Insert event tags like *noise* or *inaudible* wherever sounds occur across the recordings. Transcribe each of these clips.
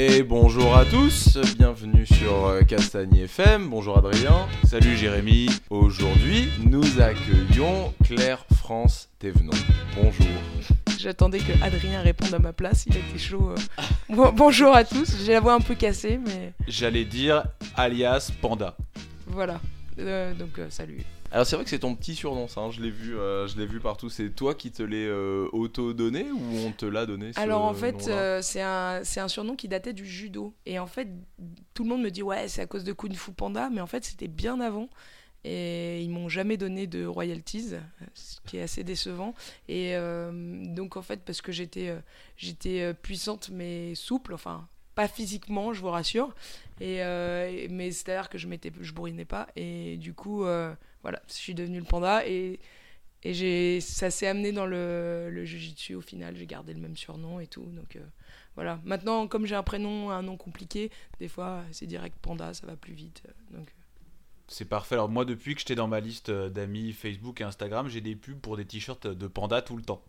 Et bonjour à tous, bienvenue sur euh, Castagne FM. Bonjour Adrien. Salut Jérémy. Aujourd'hui, nous accueillons Claire France Thévenon. Bonjour. J'attendais que Adrien réponde à ma place, il était chaud. euh. Bon- bonjour à tous, j'ai la voix un peu cassée, mais J'allais dire alias Panda. voilà. Euh, donc euh, salut. Alors c'est vrai que c'est ton petit surnom, ça. hein, Je l'ai vu, euh, je l'ai vu partout. C'est toi qui te l'es euh, auto-donné ou on te l'a donné ce Alors en fait, euh, c'est un, c'est un surnom qui datait du judo. Et en fait, tout le monde me dit ouais, c'est à cause de Kung Fu Panda, mais en fait, c'était bien avant. Et ils m'ont jamais donné de royalties, ce qui est assez décevant. Et donc en fait, parce que j'étais, j'étais puissante mais souple, enfin pas physiquement, je vous rassure. Et euh, et- mais c'est-à-dire que je m'étais, je bourrinais pas. Et du coup, voilà, je suis devenue le panda et et ça s'est amené dans le, le jujitsu au final. J'ai gardé le même surnom et tout. Donc euh, voilà. Maintenant, comme j'ai un prénom, un nom compliqué, des fois c'est direct panda, ça va plus vite. euh, Donc C'est parfait. Alors moi, depuis que j'étais dans ma liste euh, d'amis Facebook et Instagram, j'ai des pubs pour des t-shirts de Panda tout le temps.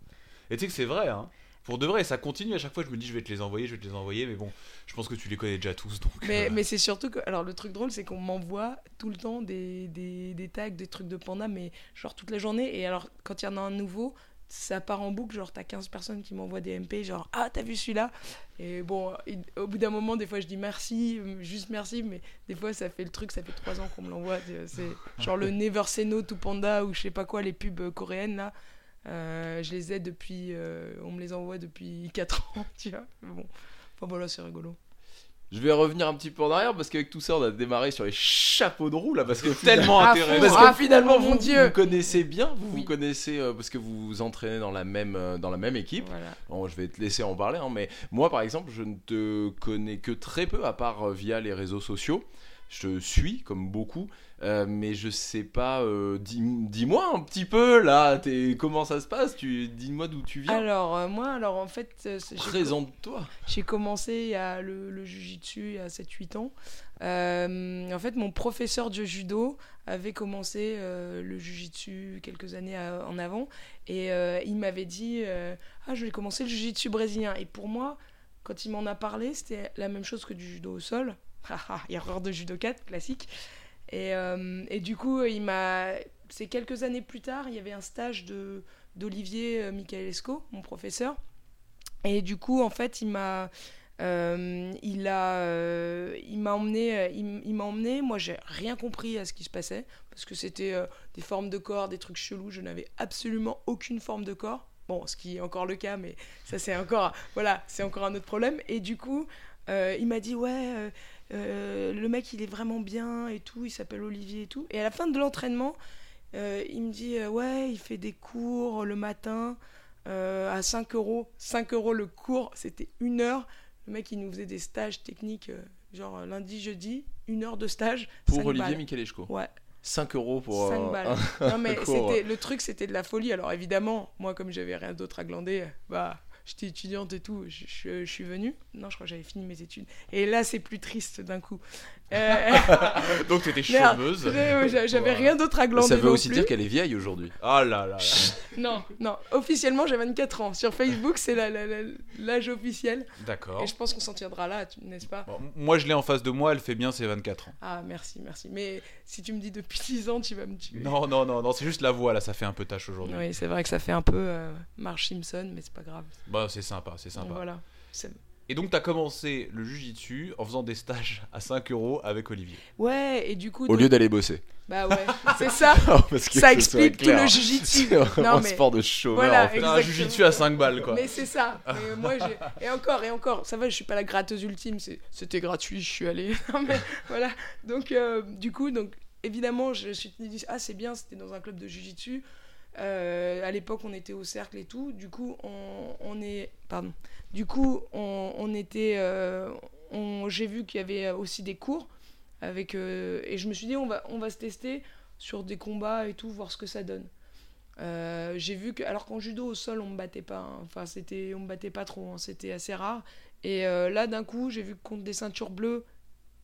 Et tu sais que c'est vrai, hein Pour de vrai, ça continue. À chaque fois, je me dis, je vais te les envoyer, je vais te les envoyer. Mais bon, je pense que tu les connais déjà tous. Donc, Mais, euh, mais c'est surtout que. Alors, le truc drôle, c'est qu'on m'envoie tout le temps des, des, des tags, des trucs de panda, mais genre toute la journée. Et alors, quand il y en a un nouveau, ça part en boucle. Genre, t'as 15 personnes qui m'envoient des MP, genre, ah, t'as vu celui-là? Et bon, au bout d'un moment, des fois, je dis merci, juste merci, mais des fois, ça fait le truc, ça fait 3 ans qu'on me l'envoie. C'est- genre le Never Say No to Panda ou je sais pas quoi, les pubs coréennes là. Euh, je les ai depuis. euh, on me les envoie depuis *laughs* 4 ans, tu vois. Bon, enfin voilà, c'est rigolo. Je vais revenir un petit peu en arrière parce qu'avec tout ça, on a démarré sur les chapeaux de roue là parce que *laughs* tellement Ah, intéressant. Parce Ah, que finalement, mon vous, Dieu. vous connaissez bien, vous Oui. vous connaissez euh, parce que vous vous entraînez dans la même, euh, dans la même équipe. Voilà. Bon, je vais te laisser en parler, hein, mais moi par exemple, je ne te connais que très peu, à part euh, via les réseaux sociaux. Je te suis, comme beaucoup, euh, mais je sais pas. euh, dis- Dis-moi un petit peu là, t'es- comment ça se passe? Tu... Dis-moi d'où tu viens. Alors, euh, moi, alors en fait, Présente-toi. j'ai commencé a le, le jujitsu il y a 7-8 ans. En fait, mon professeur de judo avait commencé le jujitsu quelques années à- en avant. Et il m'avait dit Ah, je vais commencer le jujitsu brésilien. Et pour moi, quand il m'en a parlé, c'était la même chose que du judo au sol. *laughs* Erreur de judo 4, classique. Et, euh, et du coup, il m'a. C'est quelques années plus tard, il y avait un stage de d'Olivier euh, Michaelesco, mon professeur. Et du coup, en fait, il m'a. euh, il a, euh, il m'a emmené, euh, il, il m'a emmené. Moi, j'ai rien compris à ce qui se passait parce que c'était euh, des formes de corps, des trucs chelous. Je n'avais absolument aucune forme de corps. Bon, ce qui est encore le cas, mais ça c'est encore, voilà, c'est encore un autre problème. Et du coup, euh, il m'a dit ouais, euh, le mec il est vraiment bien et tout. Il s'appelle Olivier et tout. Et à la fin de l'entraînement, euh, il me dit euh, ouais, il fait des cours le matin à 5 euros. 5 euros le cours, c'était une heure. Le mec, il nous faisait des stages techniques, genre lundi, jeudi, une heure de stage. Pour Olivier. Michelesco. Ouais, 5 euros pour. 5 euh, balles. un- *laughs* Non, mais cours. c'était, le truc, c'était de la folie. Alors évidemment, moi, comme j'avais rien d'autre à glander, bah, j'étais étudiante et tout, je, suis venue. Non, je crois que j'avais fini mes études. Et là, c'est plus triste d'un coup. Euh, *laughs* Donc t'étais chômeuse. j'avais rien d'autre à glander. Ça veut non aussi plus. dire qu'elle est vieille aujourd'hui. Ah là là là. *laughs* Non, non, officiellement, j'ai 24 ans. Sur Facebook, c'est la- la- la- l'âge officiel. D'accord. Et je pense qu'on s'en tiendra là, n'est-ce pas Bon, moi, je l'ai en face de moi, elle fait bien ses 24 ans. Ah, merci, merci. Mais si tu me dis depuis 10 ans, tu vas me tuer. Non, non, non, non, c'est juste la voix là, ça fait un peu tâche aujourd'hui. Oui, c'est vrai que ça fait un peu euh, Marge Simpson, mais c'est pas grave. Bah, c'est sympa, c'est sympa. Donc voilà. Et donc, t'as commencé le jujitsu en faisant des stages à 5 euros avec Olivier. Ouais, et du coup. Au donc- lieu d'aller bosser. Bah ouais, c'est ça. *laughs* Parce que ça explique tout le jujitsu. C'est vraiment Non, un mais- sport de chômeur Voilà, en fait. Un Exactement. jujitsu à 5 balles quoi. Mais c'est ça. Mais moi, et encore, et encore, ça va, je suis pas la gratteuse ultime, c'est- c'était gratuit, je suis allée. *laughs* Non, mais voilà. Donc, euh, du coup, donc, évidemment, je suis dit, ah, c'est bien, c'était dans un club de jujitsu. Euh, à l'époque, on était au cercle et tout. Du coup, on, est. Pardon. Du coup, on, était. euh, J'ai vu qu'il y avait aussi des cours. Avec, euh, et je me suis dit, on va, on va se tester sur des combats et tout, voir ce que ça donne. Euh, j'ai vu que alors qu'en judo au sol on me battait pas hein. enfin c'était on me battait pas trop hein. c'était assez rare et là d'un coup j'ai vu que contre des ceintures bleues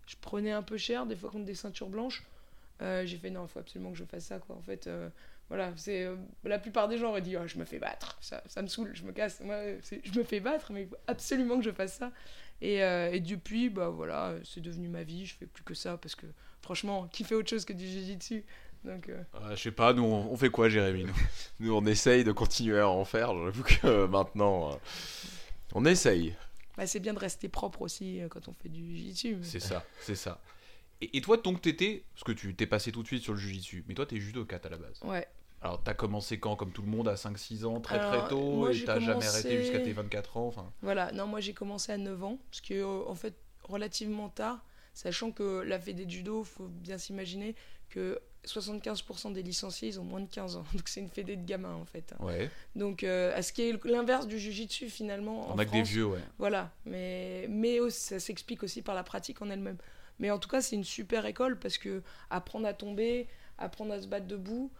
je prenais un peu cher des fois contre des ceintures blanches j'ai fait non il faut absolument que je fasse ça quoi en fait voilà c'est euh, la plupart des gens auraient dit oh, je me fais battre ça, ça me saoule je me casse moi c'est- je me fais battre mais il faut absolument que je fasse ça Et, euh, et depuis, bah voilà, c'est devenu ma vie. Je fais plus que ça parce que franchement, qui fait autre chose que du jiu-jitsu Donc, euh, Euh, je sais pas, nous on, on fait quoi, Jérémy nous? *laughs* Nous, on essaye de continuer à en faire. J'avoue que euh, maintenant, euh, on essaye. bah, c'est bien de rester propre aussi euh, quand on fait du jiu-jitsu. mais- C'est ça, c'est ça. Et, et toi, donc t'étais, parce que tu t'es passé tout de suite sur le jujitsu, mais toi t'es judokate à la base. Ouais. Alors t'as commencé quand, comme tout le monde, à 5-6 ans, très Alors, très tôt, moi, et t'as jamais commencé- arrêté jusqu'à tes 24 ans, enfin... Voilà, non, moi j'ai commencé à 9 ans, parce que euh, en fait, relativement tard, sachant que la fédé de judo, faut bien s'imaginer que 75% des licenciés, ils ont moins de 15 ans. *laughs* Donc c'est une fédé de gamins en fait. Ouais, Donc euh, à ce qui est l'inverse du jujitsu finalement. on en a que des France. vieux, ouais. Voilà, mais, mais aussi, ça s'explique aussi par la pratique en elle-même. Mais en tout cas, c'est une super école parce que apprendre à tomber, apprendre à se battre debout.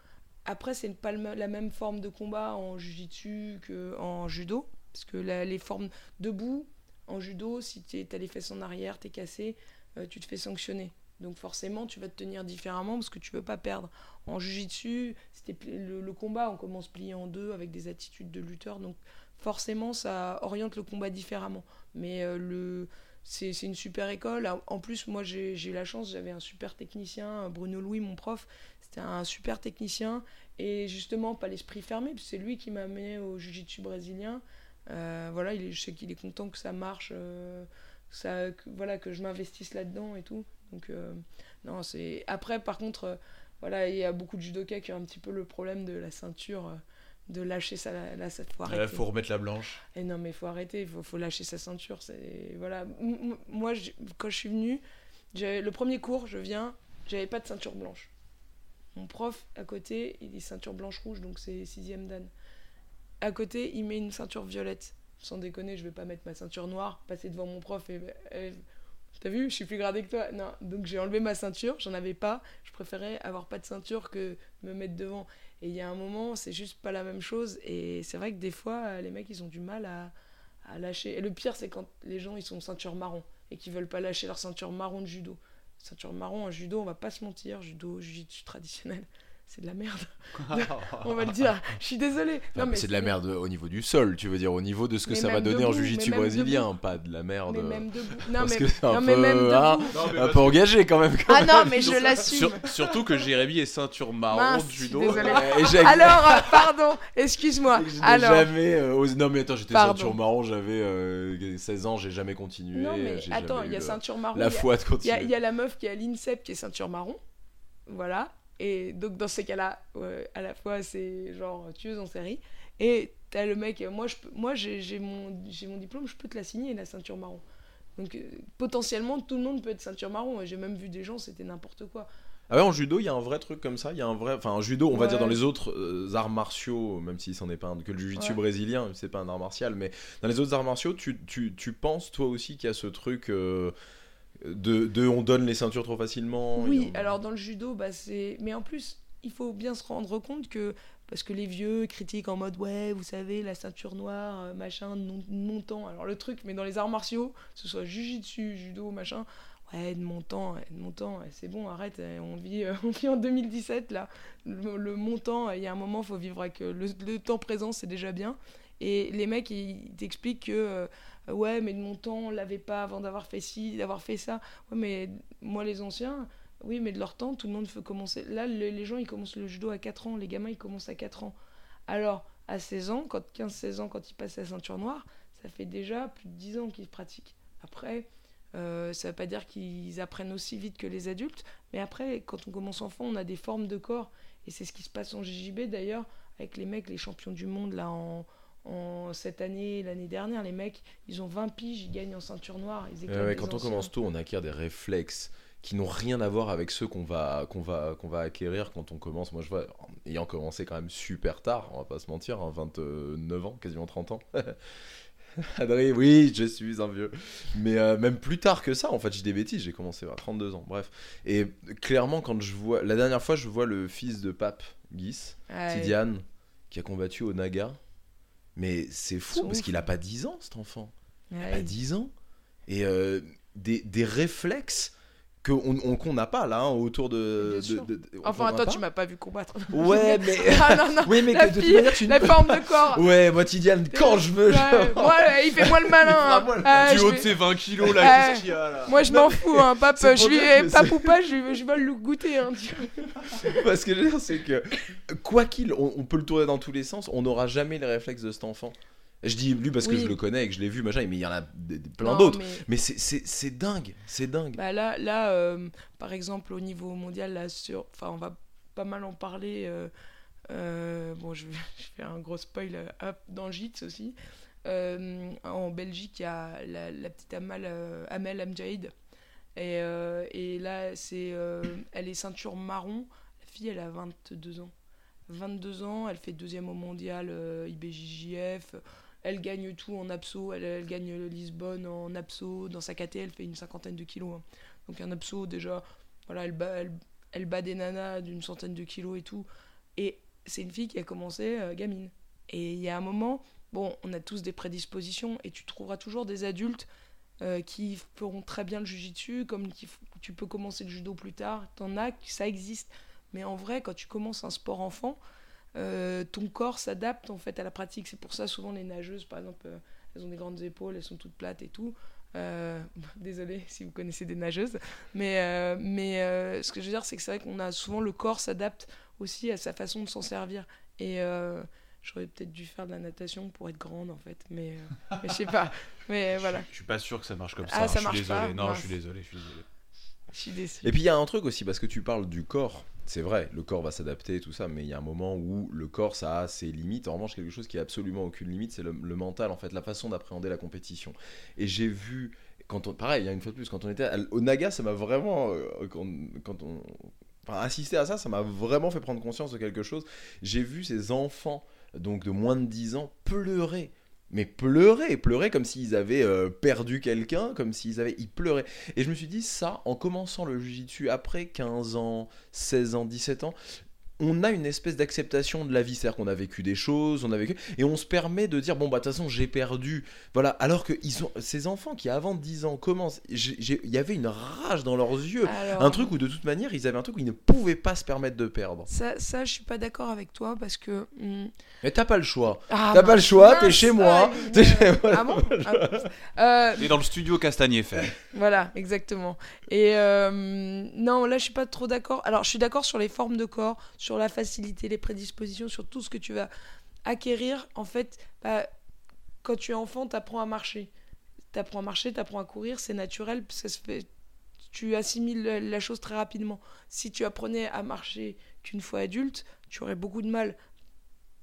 Après, c'est pas la même forme de combat en jiu-jitsu qu'en judo. Parce que les formes debout, en judo, si tu as les fesses en arrière, tu es cassé, euh, tu te fais sanctionner. Donc forcément, tu vas te tenir différemment parce que tu veux pas perdre. En jiu-jitsu, c'était le combat, on commence plié en deux avec des attitudes de lutteur. Donc forcément, ça oriente le combat différemment. Mais euh, le, c'est une super école. En- En plus, moi, j'ai eu la chance, j'avais un super technicien, Bruno Louis, mon prof. C'était un super technicien. Et justement, pas l'esprit fermé, c'est lui qui m'a amené au jiu-jitsu brésilien. Euh, voilà, il je sais qu'il est content que ça marche, euh, que ça, voilà, que je m'investisse là-dedans et tout. Donc, euh, non, c'est. Après, par contre, voilà, il y a beaucoup de judokas qui ont un petit peu le problème de la ceinture, de lâcher ça. Là, ça faut arrêter. Ouais, faut remettre la blanche. Et non, mais il faut arrêter, il faut, faut lâcher sa ceinture. C'est voilà. Moi, quand je suis venue, le premier cours, je viens, j'avais pas de ceinture blanche. Mon prof à côté, il est ceinture blanche rouge, donc c'est sixième dan. À côté, il met une ceinture violette. Sans déconner, je vais pas mettre ma ceinture noire, passer devant mon prof et eh, T'as vu, je suis plus gradé que toi. Non, donc j'ai enlevé ma ceinture, j'en avais pas. Je préférais avoir pas de ceinture que me mettre devant. Et il y a un moment, c'est juste pas la même chose. Et c'est vrai que des fois, les mecs, ils ont du mal à, à lâcher. Et le pire, c'est quand les gens, ils sont ceinture marron et qu'ils veulent pas lâcher leur ceinture marron de judo. Ceinture marron en judo, on va pas se mentir, judo, jiu-jitsu traditionnel, c'est de la merde. *laughs* on va le dire. Je suis désolée. Non, mais c'est de la merde au niveau du sol, tu veux dire, au niveau de ce que Mais ça va donner en debout, jiu-jitsu brésilien, pas de la merde. Mais même debout. Non, parce mais, que c'est un peu, même hein. Non, un peu engagé quand même. quand Ah non, mais je l'assume. Sur- surtout que Jérémy est ceinture marron Mince, de je suis judo. Et Alors, euh, pardon, excuse-moi. Alors, jamais euh, osé- Non mais attends, j'étais Pardon. ceinture marron, j'avais euh, 16 ans, j'ai jamais continué. non, mais attends, il y a eu, euh, ceinture marron. la a- foi de Il y, continuer. a, il y a la meuf qui est à l'INSEP qui est ceinture marron. Voilà. Et donc, dans ces cas-là, ouais, à la fois, c'est genre tueuse en série. Et t'as le mec, euh, moi, je peux- moi j'ai mon, j'ai mon diplôme, je peux te la signer, la ceinture marron. Donc, euh, potentiellement, tout le monde peut être ceinture marron. Et J'ai même vu des gens, c'était n'importe quoi. Ah ouais, en judo, il y a un vrai truc comme ça. Il y a un vrai, enfin, en judo, on va dire dans les autres euh, arts martiaux, même si c'en est pas un, que le jiu-jitsu Ouais. brésilien, c'est pas un art martial, mais dans les autres arts martiaux, tu, tu, tu penses toi aussi qu'il y a ce truc euh, de, de on donne les ceintures trop facilement. Oui, on- alors dans le judo, bah, c'est. Mais en plus, il faut bien se rendre compte que. Parce que les vieux critiquent en mode ouais, vous savez, la ceinture noire, euh, machin, non- montant. Alors le truc, mais dans les arts martiaux, que ce soit jujitsu, judo, machin, ouais, de montant, de montant, c'est bon, arrête, euh, on vit, euh, *laughs* on vit en 2017 là. Le, le montant, il y a un moment, faut vivre avec le, le temps présent, c'est déjà bien. Et les mecs, ils t'expliquent que ouais, mais de montant, on l'avait pas avant d'avoir fait ci, d'avoir fait ça. Ouais, mais moi, les anciens, oui, mais de leur temps, tout le monde peut commencer. Là, le- les gens, ils commencent le judo à 4 ans. Les gamins, ils commencent à 4 ans. Alors, à 16 ans, quand 15-16 ans, quand ils passent la ceinture noire, ça fait déjà plus de 10 ans qu'ils pratiquent. Après, euh, ça veut pas dire qu'ils apprennent aussi vite que les adultes. Mais après, quand on commence enfant, on a des formes de corps. Et c'est ce qui se passe en JJB d'ailleurs, avec les mecs, les champions du monde, là, en, en cette année, l'année dernière. Les mecs, ils ont 20 piges, ils gagnent en ceinture noire. Ils ouais, quand on commence tôt, on acquiert des réflexes qui n'ont rien à voir avec ceux qu'on va, qu'on va, qu'on va acquérir quand on commence. Moi, je vois, ayant commencé quand même super tard, on va pas se mentir, hein, 29 ans, quasiment 30 ans. *laughs* Adrien, oui, je suis un vieux. Mais euh, même plus tard que ça, en fait, j'ai des bêtises, j'ai commencé à 32 ans, bref. Et clairement, quand je vois, la dernière fois, je vois le fils de Pape, Guis, Ouais. Tidiane, qui a combattu au Naga. Mais c'est fou, parce qu'il a pas 10 ans, cet enfant. Ouais. à 10 ans. Et euh, des, des réflexes qu'on n'a pas là hein, autour de. Enfin, toi, pas. tu m'as pas vu combattre. Ouais, *laughs* mais. *laughs* ah non, non. oui, mais La que de toute manière, tu La forme de corps. *laughs* Ouais, moi, Tidiane, quand je veux. je- Ouais, moi, il fait moi le malin. hein. Ah, du haut vais- de ses 20 kilos là, qu'est-ce qu'il y a là Moi, je m'en fous, hein, pape. Je lui, que pape ou pas, je, je veux le goûter. Hein. Parce que je veux dire, c'est que quoi qu'il, on, on peut le tourner dans tous les sens, on n'aura jamais les réflexes de cet enfant. Je dis lui parce que Oui. je le connais et que je l'ai vu, machin, mais il y en a des- des- plein d'autres. mais- Mais c'est- dingue, c'est dingue. Bah là, là euh, par exemple, au niveau mondial, là, sur... enfin, on va pas mal en parler. euh, euh, bon, je, vais- *laughs* je fais un gros spoil dans JITS aussi. En Belgique, il y a la, la petite Amal, Amel Amjaid. Et, et là, c'est, elle est ceinture marron. La fille, elle a 22 ans. 22 ans, elle fait deuxième au mondial euh, IBJJF. Elle gagne tout en abso. Elle, gagne Lisbonne en abso. Dans sa KT, elle fait une cinquantaine de kilos. hein. Donc un abso, déjà, voilà, elle bat, elle, bat des nanas d'une centaine de kilos et tout. Et c'est une fille qui a commencé euh, gamine. Et il y a un moment, bon, on a tous des prédispositions et tu trouveras toujours des adultes euh, qui feront très bien le jujitsu, comme tu peux commencer le judo plus tard. T'en as, ça existe. Mais en vrai, quand tu commences un sport enfant, euh, ton corps s'adapte en fait à la pratique. C'est pour ça souvent les nageuses, par exemple, euh, elles ont des grandes épaules, elles sont toutes plates et tout. Euh, *laughs* désolé si vous connaissez des nageuses, mais, euh, mais euh, ce que je veux dire, c'est que c'est vrai qu'on a souvent le corps s'adapte aussi à sa façon de s'en servir. Et euh, j'aurais peut-être dû faire de la natation pour être grande en fait, mais, euh, mais je sais pas. Mais voilà, Je suis pas sûr que ça marche comme Ah, ça. ça je marche suis désolé. pas Non, je suis désolé, je suis désolé. je suis. Et puis il y a un truc aussi, parce que tu parles du corps, c'est vrai, le corps va s'adapter tout ça, mais il y a un moment où le corps, ça a ses limites. En revanche, quelque chose qui a absolument aucune limite, c'est le, mental, en fait, la façon d'appréhender la compétition. Et j'ai vu, quand on, pareil, une fois de plus, quand on était à- au Naga, ça m'a vraiment, euh, quand, on, enfin, assister à ça, ça m'a vraiment fait prendre conscience de quelque chose. J'ai vu ces enfants, donc de moins de 10 ans, pleurer. Mais pleurer, pleurer comme s'ils avaient euh, perdu quelqu'un, comme s'ils avaient... Ils pleuraient. Et je me suis dit, ça, en commençant le jujitsu après 15 ans, 16 ans, 17 ans, on a une espèce d'acceptation de la vie, c'est-à-dire qu'on a vécu des choses, on a vécu, et on se permet de dire bon bah de toute façon j'ai perdu, voilà. Alors que ils sont ces enfants qui avant 10 ans commencent, il y avait une rage dans leurs yeux, Alors, un truc où de toute manière ils avaient un truc où ils ne pouvaient pas se permettre de perdre. Ça, ça, je suis pas d'accord avec toi parce que. hmm, Mais t'as pas le choix. ah, T'as pas le choix, t'es chez moi. ah, *laughs* T'es chez moi. Ah bon Ah, euh, Et dans le studio Castagnier fait. Voilà, exactement. Et euh, non, là, je suis pas trop d'accord. Alors, je suis d'accord sur les formes de corps, sur la facilité, les prédispositions, sur tout ce que tu vas acquérir. En fait, bah, quand tu es enfant, tu apprends à marcher. Tu apprends à marcher, tu apprends à courir, c'est naturel, ça se fait. Tu assimiles la- chose très rapidement. Si tu apprenais à marcher qu'une fois adulte, tu aurais beaucoup de mal.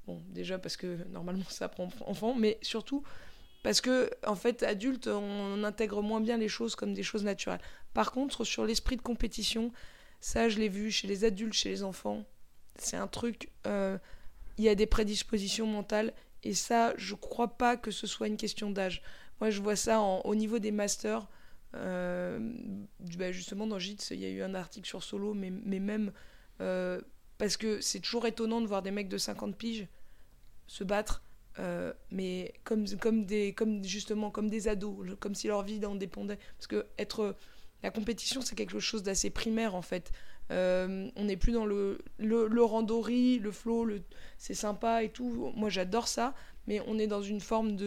Bon, déjà parce que normalement ça apprend enfant, mais surtout parce que, en fait, adulte, on intègre moins bien les choses comme des choses naturelles. Par contre, sur l'esprit de compétition, ça, je l'ai vu chez les adultes, chez les enfants. C'est un truc. euh, Il y a des prédispositions mentales. Et ça, je crois pas que ce soit une question d'âge. Moi, je vois ça au niveau des masters. Euh, bah, justement, dans JITS, il y a eu un article sur Solo, mais, mais même. euh, parce que c'est toujours étonnant de voir des mecs de 50 piges se battre mais comme, comme, des, comme justement comme des ados, comme si leur vie en dépendait. Parce que être, la compétition, c'est quelque chose d'assez primaire en fait. Euh, on n'est plus dans le, le, randori, le flow, le, c'est sympa et tout. Moi j'adore ça, mais on est dans une forme de,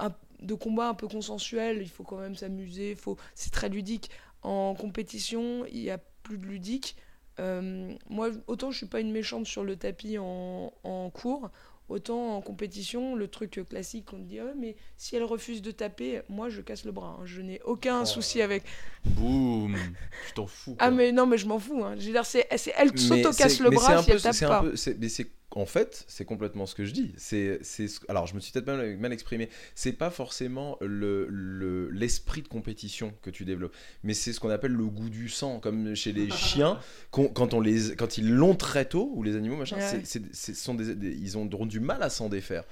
euh, de combat un peu consensuel. Il faut quand même s'amuser, faut, c'est très ludique. En compétition, il n'y a plus de ludique. Euh, moi, autant je suis pas une méchante sur le tapis en, en cours, Autant en compétition, le truc classique, on te dit, Ah mais si elle refuse de taper, moi je casse le bras. hein. Je n'ai aucun Oh. souci avec. Boum. Tu t'en fous. quoi. Ah, mais non, mais je m'en fous. hein. Je veux dire, c'est, c'est- elle Mais s'auto-casse le bras si elle tape c'est un pas. peu- c'est- mais c'est en fait, c'est complètement ce que je dis. C'est, c'est, ce- alors je me suis peut-être mal, mal exprimé. C'est pas forcément le, le- l'esprit de compétition que tu développes, mais c'est ce qu'on appelle le goût du sang, comme chez les *laughs* chiens, qu'on- quand on les, quand ils l'ont très tôt ou les animaux machin, Ouais. c'est, c'est- c'est- sont des, des- ils ont du mal à s'en défaire.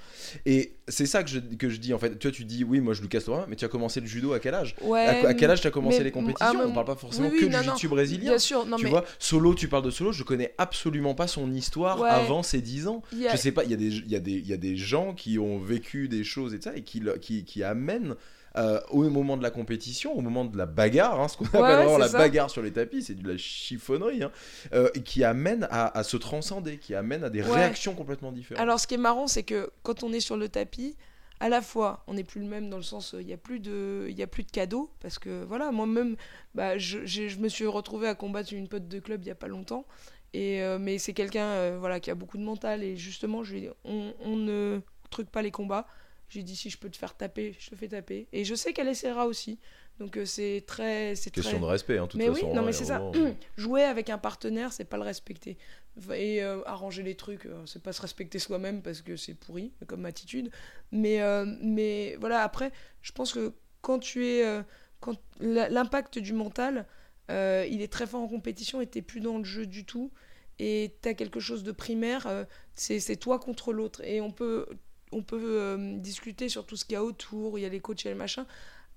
Et c'est ça que je, que je dis en fait. Toi, tu dis oui, moi je lui casse le bras, mais tu as commencé le judo à quel âge? Ouais, à, à quel âge tu as commencé mais- les compétitions? ah, moi- On parle pas forcément oui, oui, que non, du jiu-jitsu brésilien. Bien sûr, non, tu mais vois, Solo, tu parles de Solo, je connais absolument pas son histoire Ouais. avant ses 10 ans. il y a- Je sais pas, il y, a des, y a des, il y a des gens qui ont vécu des choses et ça et qui, qui amènent euh, au moment de la compétition, au moment de la bagarre, hein, ce qu'on appelle ouais, vraiment c'est la ça. bagarre sur les tapis, c'est de la chiffonnerie, hein, euh, qui amène à, à se transcender, qui amène à des Ouais. réactions complètement différentes. Alors, ce qui est marrant, c'est que quand on est sur le tapis, à la fois, on n'est plus le même dans le sens, il n'y a plus de, il y a plus de cadeaux parce que voilà, moi-même, bah, je, me suis retrouvé à combattre une pote de club il y a pas longtemps. Et euh, mais c'est quelqu'un, euh, voilà, qui a beaucoup de mental et justement, je on, on ne truque pas les combats. J'ai dit si je peux te faire taper, je te fais taper. Et je sais qu'elle essaiera aussi. Donc euh, c'est très, c'est Question très. de respect, hein, toute Mais oui, façon. non, hein, mais c'est ça. moment, *clears throat* Jouer avec un partenaire, c'est pas le respecter. Et euh, arranger les trucs, euh, c'est pas se respecter soi-même parce que c'est pourri comme attitude. Mais, mais voilà, après, je pense que quand tu es. quand L'impact du mental, il est très fort en compétition et t'es plus dans le jeu du tout. Et t'as quelque chose de primaire, c'est c'est toi contre l'autre. Et on peut, on peut euh, discuter sur tout ce qu'il y a autour, il y a les coachs et les machins.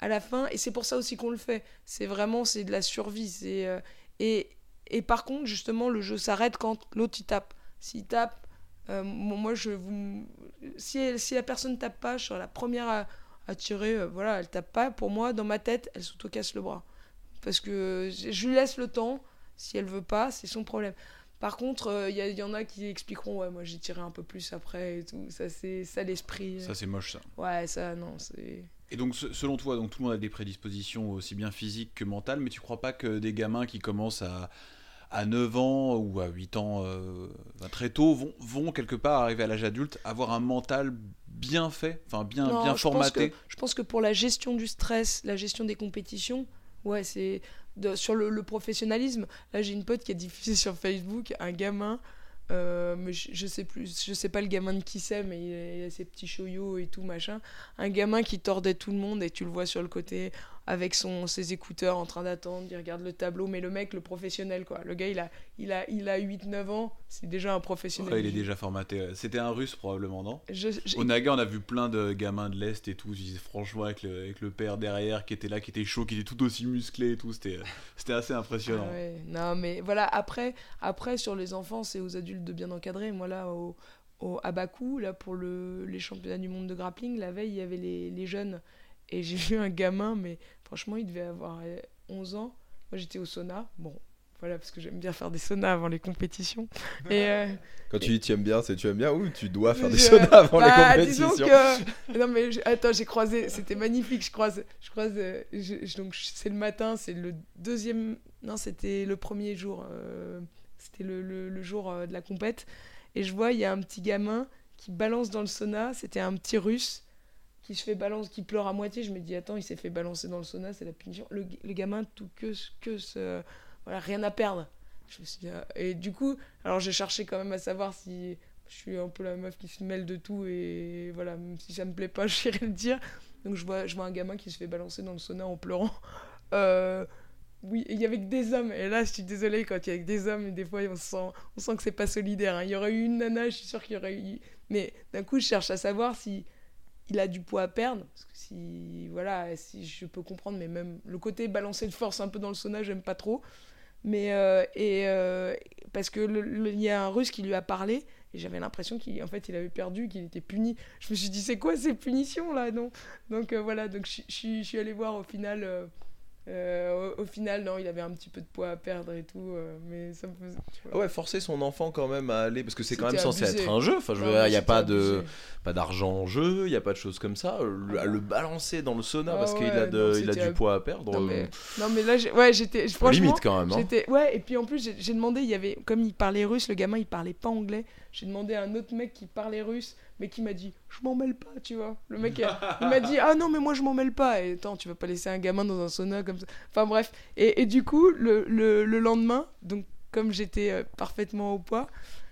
À la fin, et c'est pour ça aussi qu'on le fait, c'est vraiment c'est de la survie. euh, et, et par contre, justement, le jeu s'arrête quand l'autre il tape. S'il tape, euh, mo- moi je vous. Si, si la personne tape pas, je serai la première à, à tirer. voilà, elle tape pas. Pour moi, dans ma tête, elle s'auto-casse le bras. Parce que je lui laisse le temps. Si elle veut pas, c'est son problème. Par contre, il y, y en a qui expliqueront Ouais, moi j'ai tiré un peu plus après et tout. Ça, c'est ça l'esprit. Ça, c'est moche, ça. Ouais, ça, non, c'est. Et donc, se- selon toi, donc tout le monde a des prédispositions aussi bien physiques que mentales, mais tu crois pas que des gamins qui commencent à, à 9 ans ou à 8 ans euh, ben, très tôt vont, vont quelque part arriver à l'âge adulte avoir un mental bien fait, enfin bien, Non, bien je pense formaté? que- je pense que pour la gestion du stress, la gestion des compétitions, ouais, c'est sur le, professionnalisme. Là, j'ai une pote qui a diffusé sur Facebook un gamin. euh, mais je, je sais plus, je sais pas le gamin de qui c'est, mais il a, a ses petits choyos et tout machin. Un gamin qui tordait tout le monde et tu le vois sur le côté avec son ses écouteurs en train d'attendre, il regarde le tableau, mais le mec, le professionnel quoi. Le gars, il a il a il a 8-9 ans, c'est déjà un professionnel. Ouais, il est déjà formaté. C'était un russe probablement, non? Je- Au Naga, on a vu plein de gamins de l'Est et tout. Franchement, avec le, avec le père derrière qui était là, qui était chaud, qui était tout aussi musclé et tout, c'était c'était assez impressionnant. Ah ouais. Non, mais voilà, après, après sur les enfants, c'est aux adultes de bien encadrer. Moi, là, au, au, à Bakou, là, pour le, les championnats du monde de grappling, la veille, il y avait les, les jeunes. Et j'ai vu un gamin, mais franchement, il devait avoir euh, 11 ans. Moi, j'étais au sauna. Bon, voilà, parce que j'aime bien faire des saunas avant les compétitions. *laughs* Et. euh, Quand tu dis tu aimes bien, c'est tu aimes bien ou tu dois faire des saunas avant bah, les disons compétitions que non mais je- attends j'ai croisé c'était magnifique je croise je croise euh, je- donc c'est le matin c'est le deuxième non c'était le premier jour euh, c'était le, le- le jour euh, de la compète et je vois il y a un petit gamin qui balance dans le sauna c'était un petit russe qui se fait balance qui pleure à moitié je me dis attends il s'est fait balancer dans le sauna c'est la punition le, gamin tout que que ce voilà rien à perdre je me suis dit, ah. et du coup alors j'ai cherché quand même à savoir si je suis un peu la meuf qui se mêle de tout et voilà, même si ça me plaît pas, *laughs* j'irai le dire. Donc je vois, je vois un gamin qui se fait balancer dans le sauna en pleurant. *laughs* Euh, oui, il y avait que des hommes. Et là, je suis désolée, quand il y a que des hommes, des fois, on sent, on sent que c'est pas solidaire. hein. Il y aurait eu une nana, je suis sûre qu'il y aurait eu. Mais d'un coup, je cherche à savoir si il a du poids à perdre. Parce que si, voilà, si je peux comprendre, mais même le côté balancer de force un peu dans le sauna, j'aime pas trop. Mais, euh, et, euh, parce que il y a un russe qui lui a parlé. Et j'avais l'impression qu'il en fait, il avait perdu, qu'il était puni. Je me suis dit, c'est quoi ces punitions là non? Donc euh, voilà, donc je suis allée voir au final. Euh, euh, au, au final, non, il avait un petit peu de poids à perdre et tout. euh, mais ça me faisait. Ah Ouais, forcer son enfant quand même à aller, parce que c'est quand même censé abusé. être un jeu. Enfin, je veux Non, dire, mais il n'y a pas de, pas d'argent en jeu, il n'y a pas de choses comme ça. Le, Ah le balancer dans le sauna Ah parce qu'il a, de, non, il a du poids à perdre. Non euh, mais, non, mais là, ouais, j'étais. Franchement, limite quand même. hein. Ouais et puis en plus j'ai j'ai demandé il y avait comme il parlait russe le gamin il parlait pas anglais j'ai demandé à un autre mec qui parlait russe mais qui m'a dit je m'en mêle pas tu vois. Le mec *laughs* il m'a dit ah non mais moi je m'en mêle pas. Et attends tu vas pas laisser un gamin dans un sauna comme ça. Enfin bref. Et, et du coup le, le, le lendemain donc comme j'étais euh, parfaitement au poids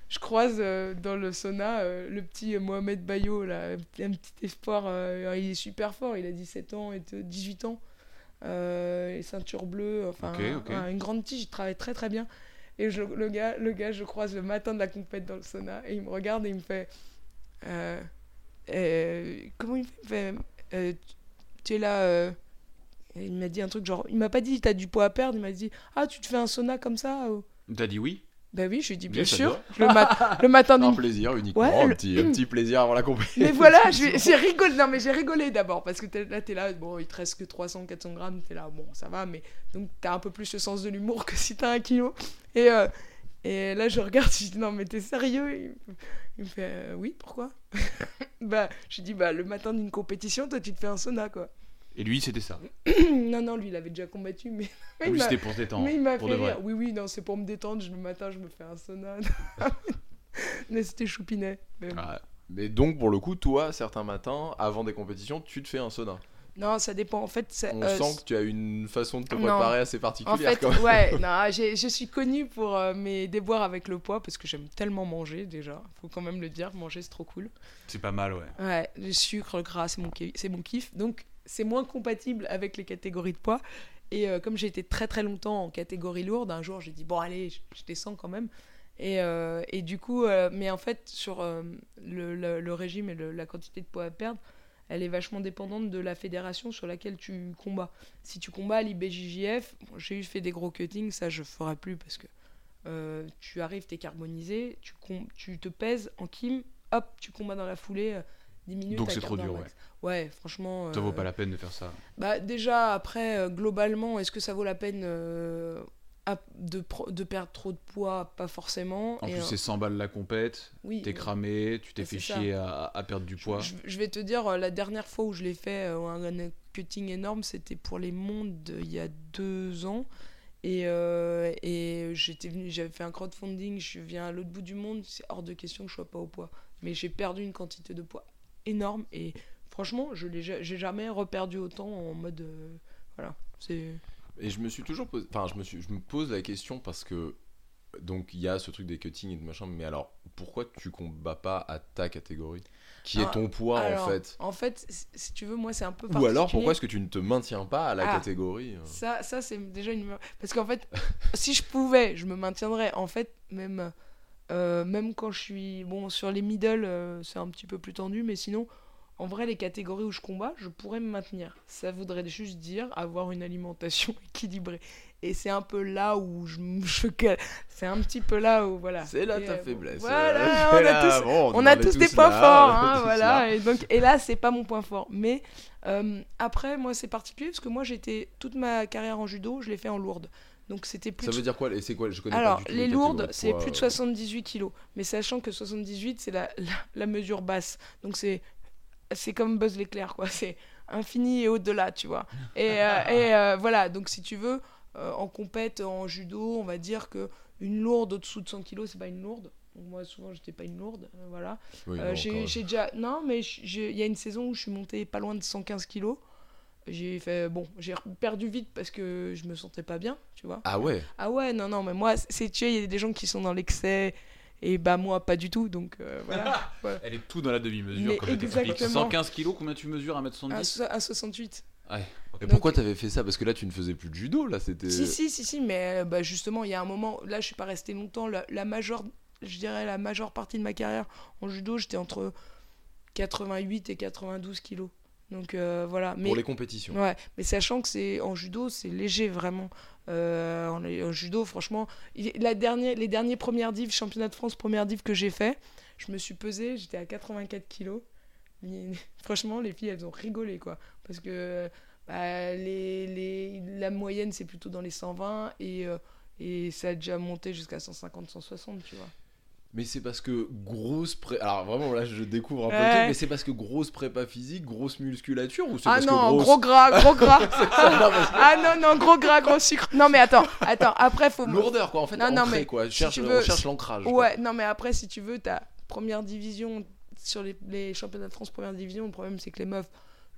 je croise euh, dans le sauna euh, le petit Mohamed Bayo là un petit, espoir il est super fort. Il a 17 ans et t- 18 ans. Et ceinture bleue, enfin un- une grande tige, il travaille très très bien. Et je- le, gars, le gars, je croise le matin de la compète dans le sauna et il me regarde et il me fait. Euh, euh, comment il fait, euh, tu- es là. il m'a dit un truc genre. Il m'a pas dit t'as du poids à perdre, il m'a dit Ah, tu te fais un sauna comme ça T'as dit oui? Bah oui, je lui dis bien Oui, sûr. Le, mat- le matin *laughs* Un plaisir uniquement, Ouais, un, le- petit, un petit *clears throat* plaisir avant la compétition. Mais voilà, *laughs* j'ai rigolé. Non, mais j'ai rigolé d'abord parce que t'es- là, t'es là, bon, il te reste que 300, 400 grammes, t'es là, bon, ça va, mais donc t'as un peu plus le sens de l'humour que si t'as un kilo. Et, euh, et là, je regarde, je dis, non, mais t'es sérieux? Il, me- il me fait, euh, oui, pourquoi? *laughs* Bah, je dis, bah, le matin d'une compétition, toi, tu te fais un sauna, quoi. Et lui, c'était ça? *clears throat* non, non, lui, il avait déjà combattu, mais. mais il Lui, c'était pour se détendre. mais il m'a pour fait de vrai. rire. Oui, oui, non, c'est pour me détendre. je- Le matin, je me fais un sauna. *laughs* mais c'était choupinet. Mais. Ah, Mais donc, pour le coup, toi, certains matins, avant des compétitions, tu te fais un sauna. Non, ça dépend. En fait, ça- On euh, sent que tu as une façon de te Non. préparer assez En particulière. fait, quand même. ouais, *laughs* non, j'ai- je suis connue pour euh, mes déboires avec le poids parce que j'aime tellement manger déjà. Faut quand même le dire, manger c'est trop cool. c'est pas mal, ouais. Ouais, le sucre, le gras, c'est mon, c'est mon kiff. Donc, c'est moins compatible avec les catégories de poids. Et euh, comme j'ai été très très longtemps en catégorie lourde, un jour j'ai dit bon, allez, je, je descends quand même. Et, euh, et du coup, euh, mais en fait, sur euh, le, le- le régime et le- la quantité de poids à perdre, elle est vachement dépendante de la fédération sur laquelle tu combats. Si tu combats à l'IBJJF, bon, j'ai eu fait des gros cuttings, ça je ferai plus parce que euh, tu arrives, t'es carbonisé, tu, te pèses en kim, hop, tu combats dans la foulée. euh, 10 minutes Donc c'est trop dur, max. Ouais, franchement. Ça vaut euh, pas la peine de faire ça. Bah déjà après euh, globalement, est-ce que ça vaut la peine euh, à- de, perdre trop de poids Pas forcément. En Et, plus, euh, c'est 100 balles la compète. oui, T'es oui. cramé, tu t'es fait chier à, à perdre du poids. Je, je vais te dire, euh, la dernière fois où je l'ai fait, euh, un, cutting énorme, c'était pour les mondes il y a deux ans. Et, euh, et j'étais venu, j'avais fait un crowdfunding, je viens à l'autre bout du monde, c'est hors de question que je sois pas au poids. Mais j'ai perdu une quantité de poids énorme et franchement, je l'ai, ja- j'ai jamais reperdu autant en mode. euh, voilà, c'est. Et je me suis toujours posé. Enfin, je me, suis... je me pose la question parce que. Donc, il y a ce truc des cuttings et de machin, mais alors, pourquoi tu combats pas à ta catégorie? Qui est Ah, ton poids Alors, en fait? En fait, si- tu veux, moi, c'est un peu. Ou alors, pourquoi est-ce que tu ne te maintiens pas à la Ah. catégorie euh? Ça, ça c'est déjà une. Parce qu'en fait, *laughs* si je pouvais, je me maintiendrais. En fait, même, euh, même quand je suis. Bon, sur les middle, euh, c'est un petit peu plus tendu, mais sinon, en vrai, les catégories où je combats, je pourrais me maintenir. Ça voudrait juste dire avoir une alimentation *laughs* équilibrée. Et c'est un peu là où je. me- *laughs* je c'est un petit peu là où. Voilà. C'est là Et, ta euh, faiblesse. Voilà, Euh, *laughs* on a tous, bon, on en a est tous des points là, forts, hein, voilà. là. Et, donc, et là, c'est pas mon point fort. Mais euh, après, moi, c'est particulier parce que moi, j'étais toute ma carrière en judo, je l'ai fait en lourde. Donc c'était plus. Ça veut dire quoi Et c'est quoi Je connais alors, pas du tout les lourdes, de c'est plus de euh. 78 kilos. Mais sachant que 78, c'est la, la, la mesure basse. Donc, c'est c'est comme Buzz l'éclair, quoi. C'est infini et au-delà, tu vois. *laughs* Et, euh, et, euh, voilà, donc si tu veux, euh, en compète, en judo, on va dire que une lourde au-dessous de 100 kilos, c'est pas une lourde. Donc, moi, souvent, j'étais pas une lourde. voilà. Oui, non, j'ai déjà. Non, mais il y a une saison où je suis montée pas loin de 115 kilos. J'ai fait. Bon, j'ai perdu vite parce que je me sentais pas bien, tu vois. Ah ouais Ah ouais, non, non, mais moi, c'est tu sais, il y a des gens qui sont dans l'excès et bah moi, pas du tout, donc euh, voilà. *laughs* Elle est tout dans la demi-mesure, comme exactement. 115 kilos, combien tu mesures Un, 1m70 so- un 68. Ouais. Et Donc- pourquoi t'avais fait ça? Parce que là, tu ne faisais plus de judo, là, c'était. Si, si, si, si, mais euh, bah, justement, il y a un moment, là, je suis pas restée longtemps, la, la majeure, je dirais la majeure partie de ma carrière en judo, j'étais entre 88 et 92 kilos. Donc euh, voilà. Mais, Pour les compétitions. Ouais, mais sachant que c'est en judo, c'est léger vraiment. Euh, en, judo, franchement, les derniers premières dives, championnat de France première div que j'ai fait, je me suis pesée, j'étais à 84 kilos. *laughs* Franchement, les filles, elles ont rigolé quoi, parce que bah, la moyenne c'est plutôt dans les 120 et euh, et ça a déjà monté jusqu'à 150, 160, tu vois. Mais c'est parce que grosse pré... Alors vraiment là je découvre un peu le truc, mais c'est parce que grosse prépa physique, grosse musculature ou c'est Ah parce non, que grosse... gros gras, gros gras. *laughs* Ah non, non, gros gras, gros sucre. Non mais attends, attends, après faut. Lourdeur quoi, en fait, Non, non, mais quoi. Cherche, veux- On cherche l'ancrage. quoi. Ouais, non, mais après, si tu veux, ta première division sur les, les championnats de France première division, le problème c'est que les meufs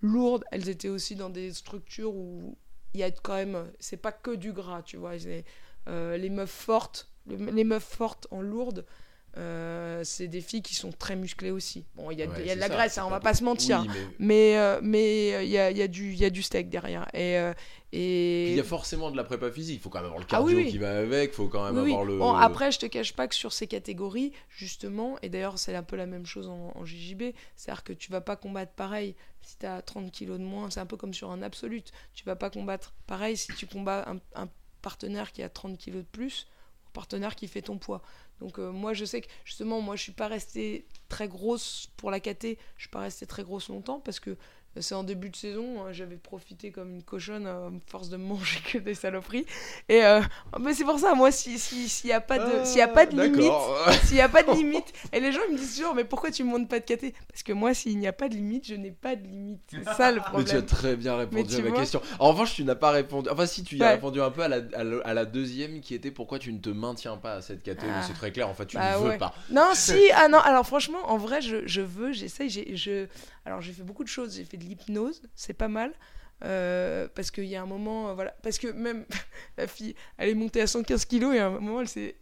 lourdes, elles étaient aussi dans des structures où il y a quand même, c'est pas que du gras, tu vois. euh, les meufs fortes, le- les meufs fortes en lourde, euh, c'est des filles qui sont très musclées aussi. Bon, il y a, de- Ouais, il y a de la ça, graisse, hein, on va pas se mentir. Oui, mais Mais euh, mais euh, il y, a, y, a y a du steak derrière. Et, euh, et... il y a forcément de la prépa physique, il faut quand même avoir le Ah oui, cardio oui. qui va avec, faut quand même avoir le... Bon, après, je te cache pas que sur ces catégories, justement, et d'ailleurs, c'est un peu la même chose en, en JJB, c'est-à-dire que tu vas pas combattre pareil si tu as 30 kilos de moins, c'est un peu comme sur un absolute. Tu vas pas combattre pareil si tu combats un, un partenaire qui a 30 kilos de plus, un partenaire qui fait ton poids. Donc euh, moi je sais que justement moi je suis pas restée très grosse pour la KT, je suis pas restée très grosse longtemps parce que c'est en début de saison, hein, j'avais profité comme une cochonne à force de manger que des saloperies. Et euh, mais c'est pour ça, moi, s'il si, s'il n'y a pas de, s'il y a pas de Ah, limite, *laughs* s'il n'y a pas de limite, et les gens ils me disent toujours, mais pourquoi tu montes pas de KT Parce que moi, s'il n'y a pas de limite, je n'ai pas de limite. C'est ça le *laughs* Mais tu as problème. très bien répondu à ma vois? question. En revanche, tu n'as pas répondu. Enfin, si tu y as Ouais. répondu un peu à la, à la- à la deuxième qui était pourquoi tu ne te maintiens pas à cette catégorie. Ah. C'est très clair. En fait, tu Bah ne veux ouais. pas. Non, *laughs* si, ah non, alors franchement, en vrai, je, je veux, j'essaye, je... Alors j'ai fait beaucoup de choses, j'ai fait l'hypnose, c'est pas mal, euh, parce qu'il y a un moment, euh, voilà, parce que même *laughs* la fille, elle est montée à 115 kilos et à un moment, elle s'est...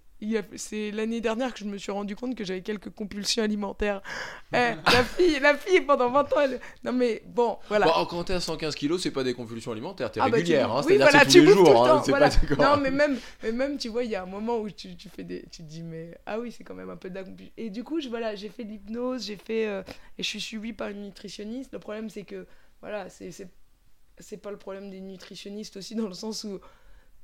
C'est l'année dernière que je me suis rendu compte que j'avais quelques compulsions alimentaires. Eh, la fille, la fille pendant 20 ans, elle... non mais bon, voilà. Bon, quand t'es à 115 kilos, c'est pas des convulsions alimentaires, t'es Ah bah, tu régulière. bouffes- hein, oui, voilà, tu tous les tout jours. hein, voilà. pas. Non, mais même, mais même, tu vois, il y a un moment où tu, tu fais des, tu te dis, mais ah oui, c'est quand même un peu de la compulsion. Et du coup, je, voilà, j'ai fait de l'hypnose, j'ai fait, euh, et je suis suivie par une nutritionniste. Le problème, c'est que, voilà, c'est, c'est, c'est pas le problème des nutritionnistes aussi, dans le sens où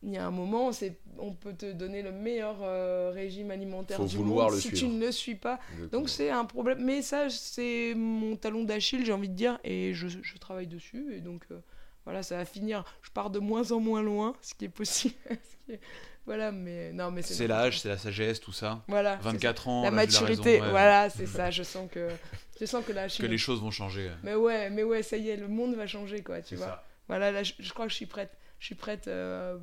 il y a un moment, c'est, on peut te donner le meilleur euh, régime alimentaire Faut du vouloir monde le si suivre. tu ne le suis pas. Exactement. Donc c'est un problème. Mais ça, c'est mon talon d'Achille, j'ai envie de dire, et je, je travaille dessus. Et donc euh, voilà, ça va finir. Je pars de moins en moins loin, *laughs* ce qui est possible. *laughs* Ce qui est- Voilà, mais non, mais c'est. C'est l'âge, c'est la sagesse, tout ça. Voilà. c'est 24 ans. La maturité, raison, ouais. voilà, c'est *laughs* ça. Je sens que, je sens que là, je suis. Que les choses vont changer. Mais ouais, mais ouais, ça y est, le monde va changer, quoi, tu C'est vois. ça. Voilà, là, je, je crois que je suis prête. Je suis prête euh,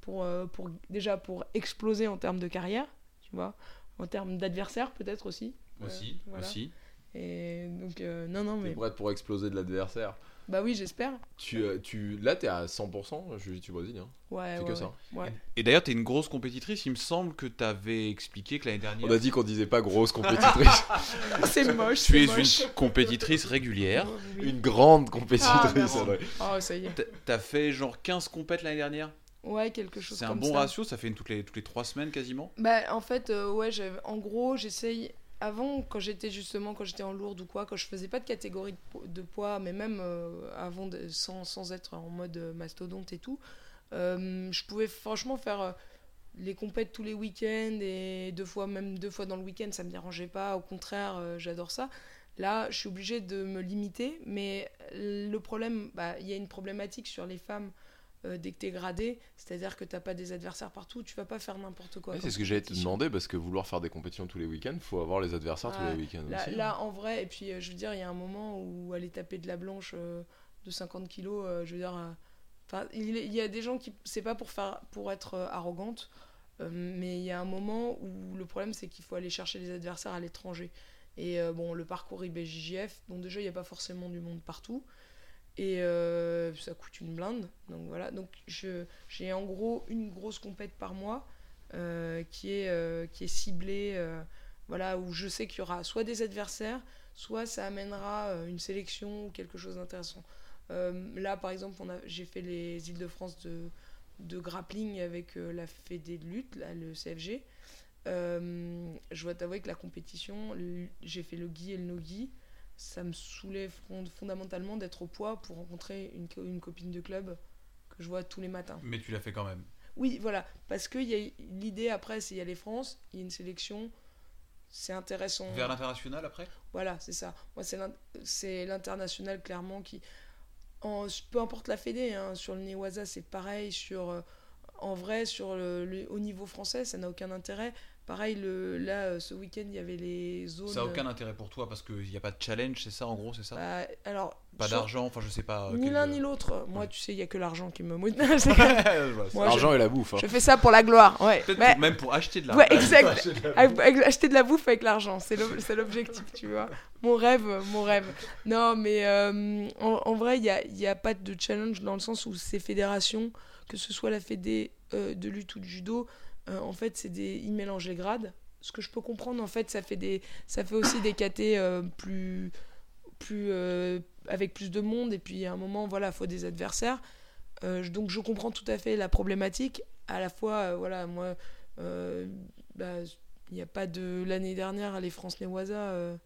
pour, euh, pour déjà pour exploser en termes de carrière, tu vois, en termes d'adversaire peut-être aussi. Euh, Aussi, voilà. aussi. Et donc euh, non, non, mais prête pour exploser de l'adversaire. bah oui, j'espère. Tu, tu, là, t'es à 100%, jiu-jitsu brésilien. Ouais, C'est ouais, que ouais. ça. Ouais. Et d'ailleurs, t'es une grosse compétitrice. Il me semble que t'avais expliqué que l'année dernière. On a dit qu'on disait pas grosse compétitrice. *laughs* *laughs* c'est moche. Tu es moche. une compétitrice régulière. Oui. Une grande Ah, compétitrice. vrai. Oh, ça y est. T'as- T'as fait genre 15 compètes l'année dernière Ouais, quelque chose C'est un bon ça. ratio, ça fait une toutes les, toutes les 3 semaines quasiment Bah, en fait, euh, ouais, en gros, j'essaye. Avant, quand j'étais justement, quand j'étais en lourde ou quoi, quand je faisais pas de catégorie de, po- de poids, mais même euh, avant, de- sans, sans être en mode euh, mastodonte et tout, euh, je pouvais franchement faire les compètes tous les week-ends et deux fois, même deux fois dans le week-end, ça me dérangeait pas. Au contraire, j'adore ça. Là, je suis obligée de me limiter, mais le problème, bah, il y a une problématique sur les femmes euh, dès que tu es gradé, c'est-à-dire que t'as pas des adversaires partout, tu vas pas faire n'importe quoi. C'est ce que j'allais te demander parce que vouloir faire des compétitions tous les week-ends, faut avoir les adversaires tous les week-ends Là, aussi. hein. là, en vrai, et puis euh, je veux dire, il y a un moment où aller taper de la blanche euh, de 50 kilos, je veux dire, il, il y a des gens qui, c'est pas pour faire, pour être arrogante, mais il y a un moment où le problème c'est qu'il faut aller chercher les adversaires à l'étranger. Et bon, le parcours IBJJF, bon déjà il n'y a pas forcément du monde partout. Et euh, ça coûte une blinde. Donc voilà. Donc j'ai en gros une grosse compète par mois euh, qui, est, euh, qui est ciblée. voilà, où je sais qu'il y aura soit des adversaires, soit ça amènera une sélection ou quelque chose d'intéressant. Là, par exemple, j'ai fait les Îles-de-France de, grappling avec la Fédé de lutte, là, le CFG. Je dois t'avouer que la compétition, j'ai fait le gi et le no-gi. Ça me saoulait fond- fondamentalement d'être au poids pour rencontrer une, une copine de club que je vois tous les matins. Mais tu l'as fait quand même. Oui, voilà, parce que l'idée après, c'est y aller France, il y a une sélection, c'est intéressant. Vers l'international après? Voilà, c'est ça. Moi, c'est l'in- c'est l'international clairement qui. En, peu importe la fédé, hein, sur le Newaza, c'est pareil. Sur, euh, en vrai, sur le, le- au niveau français, ça n'a aucun intérêt. Pareil, le, là, euh, ce week-end, il y avait les zones. Ça n'a aucun intérêt pour toi parce qu'il n'y a pas de challenge, c'est ça en gros, c'est ça? Bah, alors, Pas sur- d'argent, enfin je sais pas. euh, Ni quel- l'un ni l'autre. Moi, Ouais. tu sais, il y a que l'argent qui me mouille. *laughs* L'argent et la bouffe. hein. je fais ça pour la gloire. Ouais. Peut-être Mais- même pour acheter de la Ouais, *laughs* exact. Ach- Acheter de la bouffe avec l'argent, c'est l'ob- c'est l'objectif, tu vois. Mon rêve, mon rêve. Non, mais euh, en, en vrai, il n'y a, y a pas de challenge dans le sens où ces fédérations, que ce soit la fédé euh, de lutte ou de judo, euh, en fait, c'est des, ils mélangent les grades. Ce que je peux comprendre, en fait, ça fait, des, ça fait aussi des KT euh, plus, plus, euh, avec plus de monde. Et puis, à un moment, voilà, il faut des adversaires. Euh, donc, je comprends tout à fait la problématique. À la fois, euh, voilà, moi, euh, bah, il n'y a pas de l'année dernière les France Newaza euh,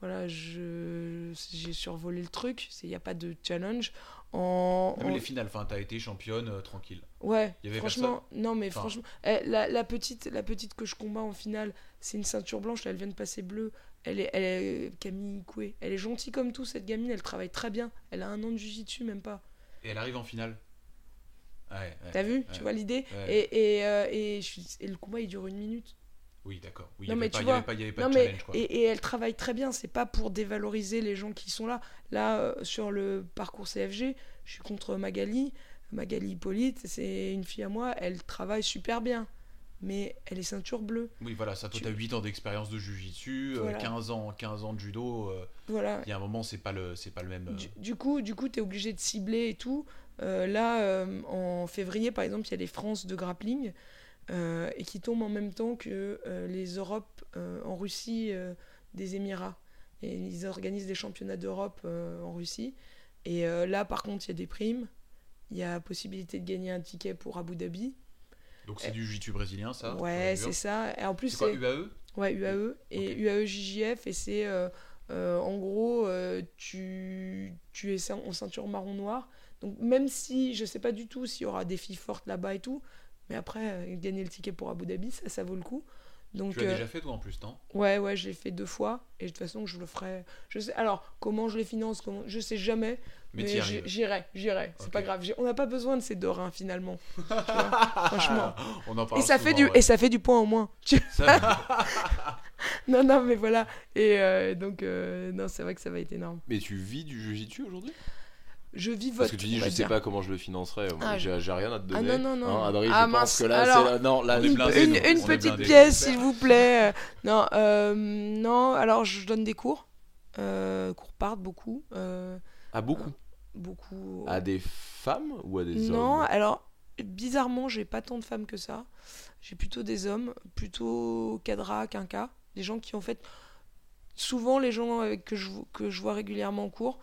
voilà j'ai survolé le truc il n'y a pas de challenge en, les finales, enfin, t'as été championne euh, tranquille. Ouais, Il y avait franchement, non mais Enfin- franchement, eh, la, la petite, la petite que je combats en finale, c'est une ceinture blanche, là, elle vient de passer bleue. Elle est, elle est Camille Koué. Elle est gentille comme tout cette gamine, elle travaille très bien. Elle a un an de jujitsu même pas. Et elle arrive en finale. Ouais, ouais. T'as vu ouais. Tu vois l'idée et, et, euh, et, je suis- et le combat il dure une minute. Oui, d'accord. Oui, Non, mais tu vois, et, elle travaille très bien. C'est pas pour dévaloriser les gens qui sont là. Là euh, sur le parcours CFG, je suis contre Magali. Magali Hippolyte, c'est une fille à moi. Elle travaille super bien, mais elle est ceinture bleue. Oui, voilà, ça, toi, tu- t'as 8 ans d'expérience de jujitsu, euh, Voilà. 15 ans, 15 ans de judo. euh, Voilà. Il y a un moment, c'est pas le, c'est pas le même. euh, Du, du coup, du coup, tu es obligé de cibler et tout. Là, en février, par exemple, il y a les France de grappling euh, et qui tombent en même temps que euh, les Europes euh, en Russie des Émirats. Et ils organisent des championnats d'Europe en Russie. Et là, par contre, il y a des primes. Il y a possibilité de gagner un ticket pour Abu Dhabi. Donc c'est du jiu-jitsu brésilien, ça ouais, c'est ça. Et en plus, C'est UAE Ouais, UAE et. UAE JJF et c'est euh, euh, en gros euh, tu, tu es en ceinture marron noir. Donc même si je sais pas du tout s'il y aura des filles fortes là-bas et tout, mais après euh, gagner le ticket pour Abu Dhabi, ça ça vaut le coup. Donc Tu l'as euh, déjà fait, toi, en plus, non? Ouais ouais, je l'ai fait deux fois et de toute façon je le ferai. Je sais alors comment je les finance, comment je sais jamais, Mais j'irai, j'irai. C'est Ok. pas grave, j'ai- on n'a pas besoin de ces deux reins finalement. *laughs* tu vois, franchement. On en parle Et ça fait du ouais. et ça fait du point en moins. *laughs* Tu- Ça- *laughs* Non, non, mais voilà. Et euh, donc, euh, non, c'est vrai que ça va être énorme. Mais tu vis du jujitsu aujourd'hui? Je vis votre. Parce que tu dis, je va sais pas comment je le financerai. Moi, Ah, j'ai j'ai rien à te Ah, donner. non, non, non. Hein, Adrien, Ah, je mince. pense que là, Alors, c'est la- non, là, Une, blindés, une- petite pièce, s'il vous plaît. Non, euh, non, alors je donne des cours. Euh, cours part beaucoup. euh, à beaucoup. beaucoup. À des femmes ou à des non, hommes alors bizarrement, j'ai pas tant de femmes que ça. J'ai plutôt des hommes, plutôt cadra, quinca. Des gens qui, en fait, souvent les gens avec que je, que je vois régulièrement en cours,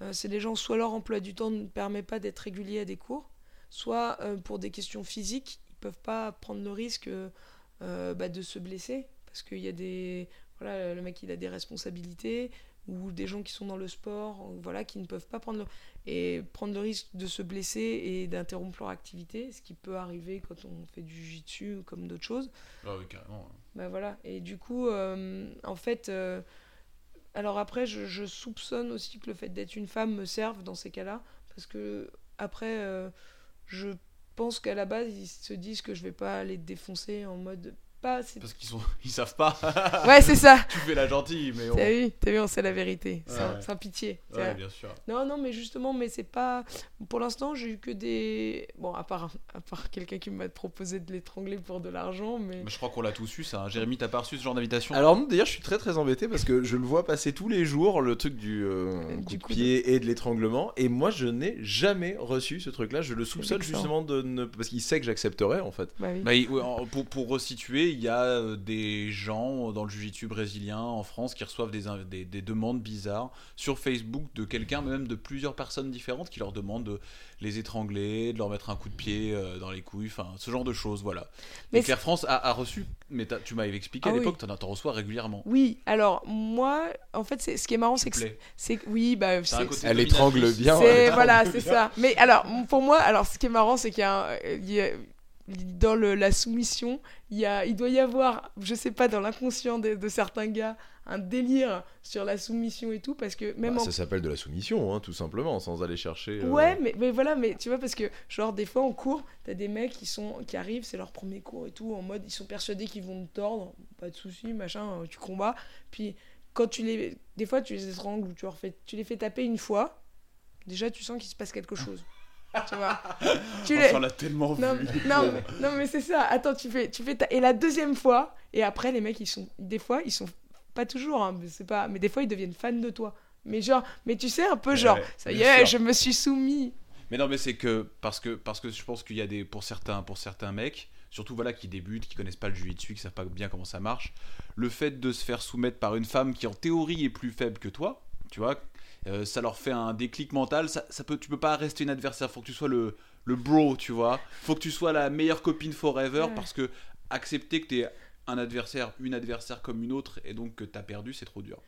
euh, c'est des gens, soit leur emploi du temps ne permet pas d'être régulier à des cours, soit euh, pour des questions physiques, ils peuvent pas prendre le risque euh, bah, de se blesser. Parce qu'il y a des. Voilà, le mec, il a des responsabilités, ou des gens qui sont dans le sport, voilà, qui ne peuvent pas prendre le et prendre le risque de se blesser et d'interrompre leur activité, ce qui peut arriver quand on fait du jiu-jitsu ou comme d'autres choses. Ah oui, carrément. Bah voilà. Et du coup, euh, en fait, euh, alors après, je, soupçonne aussi que le fait d'être une femme me serve dans ces cas-là, parce que après, euh, je pense qu'à la base, ils se disent que je vais pas les défoncer en mode pas. c'est- Parce qu'ils sont... *laughs* ils savent pas. *laughs* Ouais, c'est ça. *laughs* tu fais la gentille, mais on... T'as vu, t'as vu, on sait la vérité, sans, Ouais. sans pitié. C'est Ouais, vrai. bien sûr. Non, non, mais justement, mais c'est pas. Pour l'instant, j'ai eu que des. Bon, à part, à part quelqu'un qui m'a proposé de l'étrangler pour de l'argent, mais. Mais je crois qu'on l'a tous eu, ça. hein. Jérémy, t'as pas reçu ce genre d'invitation? Alors d'ailleurs, je suis très très embêté parce que je le vois passer tous les jours, le truc du euh, Du coup de pied et de l'étranglement, et moi je n'ai jamais reçu ce truc-là. Je le soupçonne justement de ne... parce qu'il sait que j'accepterais en fait. Bah oui. Bah, pour, pour resituer, il y a euh, des gens dans le jiu-jitsu brésilien en France qui reçoivent des, inv- des, des demandes bizarres sur Facebook de quelqu'un, même de plusieurs personnes différentes, qui leur demandent de les étrangler, de leur mettre un coup de pied euh, dans les couilles, enfin ce genre de choses, voilà. Mais Et Claire France a, a reçu, mais tu m'avais expliqué Ah à oui. l'époque, t'en t'en reçois régulièrement. Oui, alors moi, en fait, ce qui est marrant, c'est que c'est oui, bah, Elle étrangle bien. voilà, *laughs* c'est ça. Mais alors, pour moi, alors ce qui est marrant, c'est qu'il y a, un- il y a- dans le- la soumission, il y a, il doit y avoir, je sais pas, dans l'inconscient de, de certains gars, un délire sur la soumission et tout, parce que même Bah, en Ça s'appelle de la soumission, hein, tout simplement, sans aller chercher. euh, Ouais, mais, mais voilà, mais tu vois, parce que, genre, des fois en cours, t'as des mecs qui, sont, qui arrivent, c'est leur premier cours et tout, en mode, ils sont persuadés qu'ils vont te tordre, pas de soucis, machin, euh, tu combats. Puis, quand tu les. Des fois, tu les étrangles ou tu, leur fais, tu les fais taper une fois, déjà, tu sens qu'il se passe quelque chose. Tu vois *laughs* tu On s'en l'a tellement Non, vu. non, mais, *laughs* non, mais c'est ça. Attends, tu fais, tu fais ta... Et la deuxième fois, et après, les mecs, ils sont. Des fois, ils sont. Pas toujours, hein, mais c'est pas. Mais des fois, ils deviennent fans de toi. Mais genre, mais tu sais, un peu Ouais, genre, ouais, ça y est, sûr. je me suis soumis. Mais non, mais c'est que parce que parce que je pense qu'il y a des pour certains pour certains mecs, surtout voilà qui débutent, qui connaissent pas le jiu-jitsu, qui savent pas bien comment ça marche, le fait de se faire soumettre par une femme qui en théorie est plus faible que toi, tu vois, euh, ça leur fait un déclic mental. Ça, ça peut, tu peux pas rester une adversaire. Faut que tu sois le le bro, tu vois. Faut que tu sois la meilleure copine forever Ouais. parce que accepter que t'es un adversaire, une adversaire comme une autre, et donc que t'as perdu, c'est trop dur.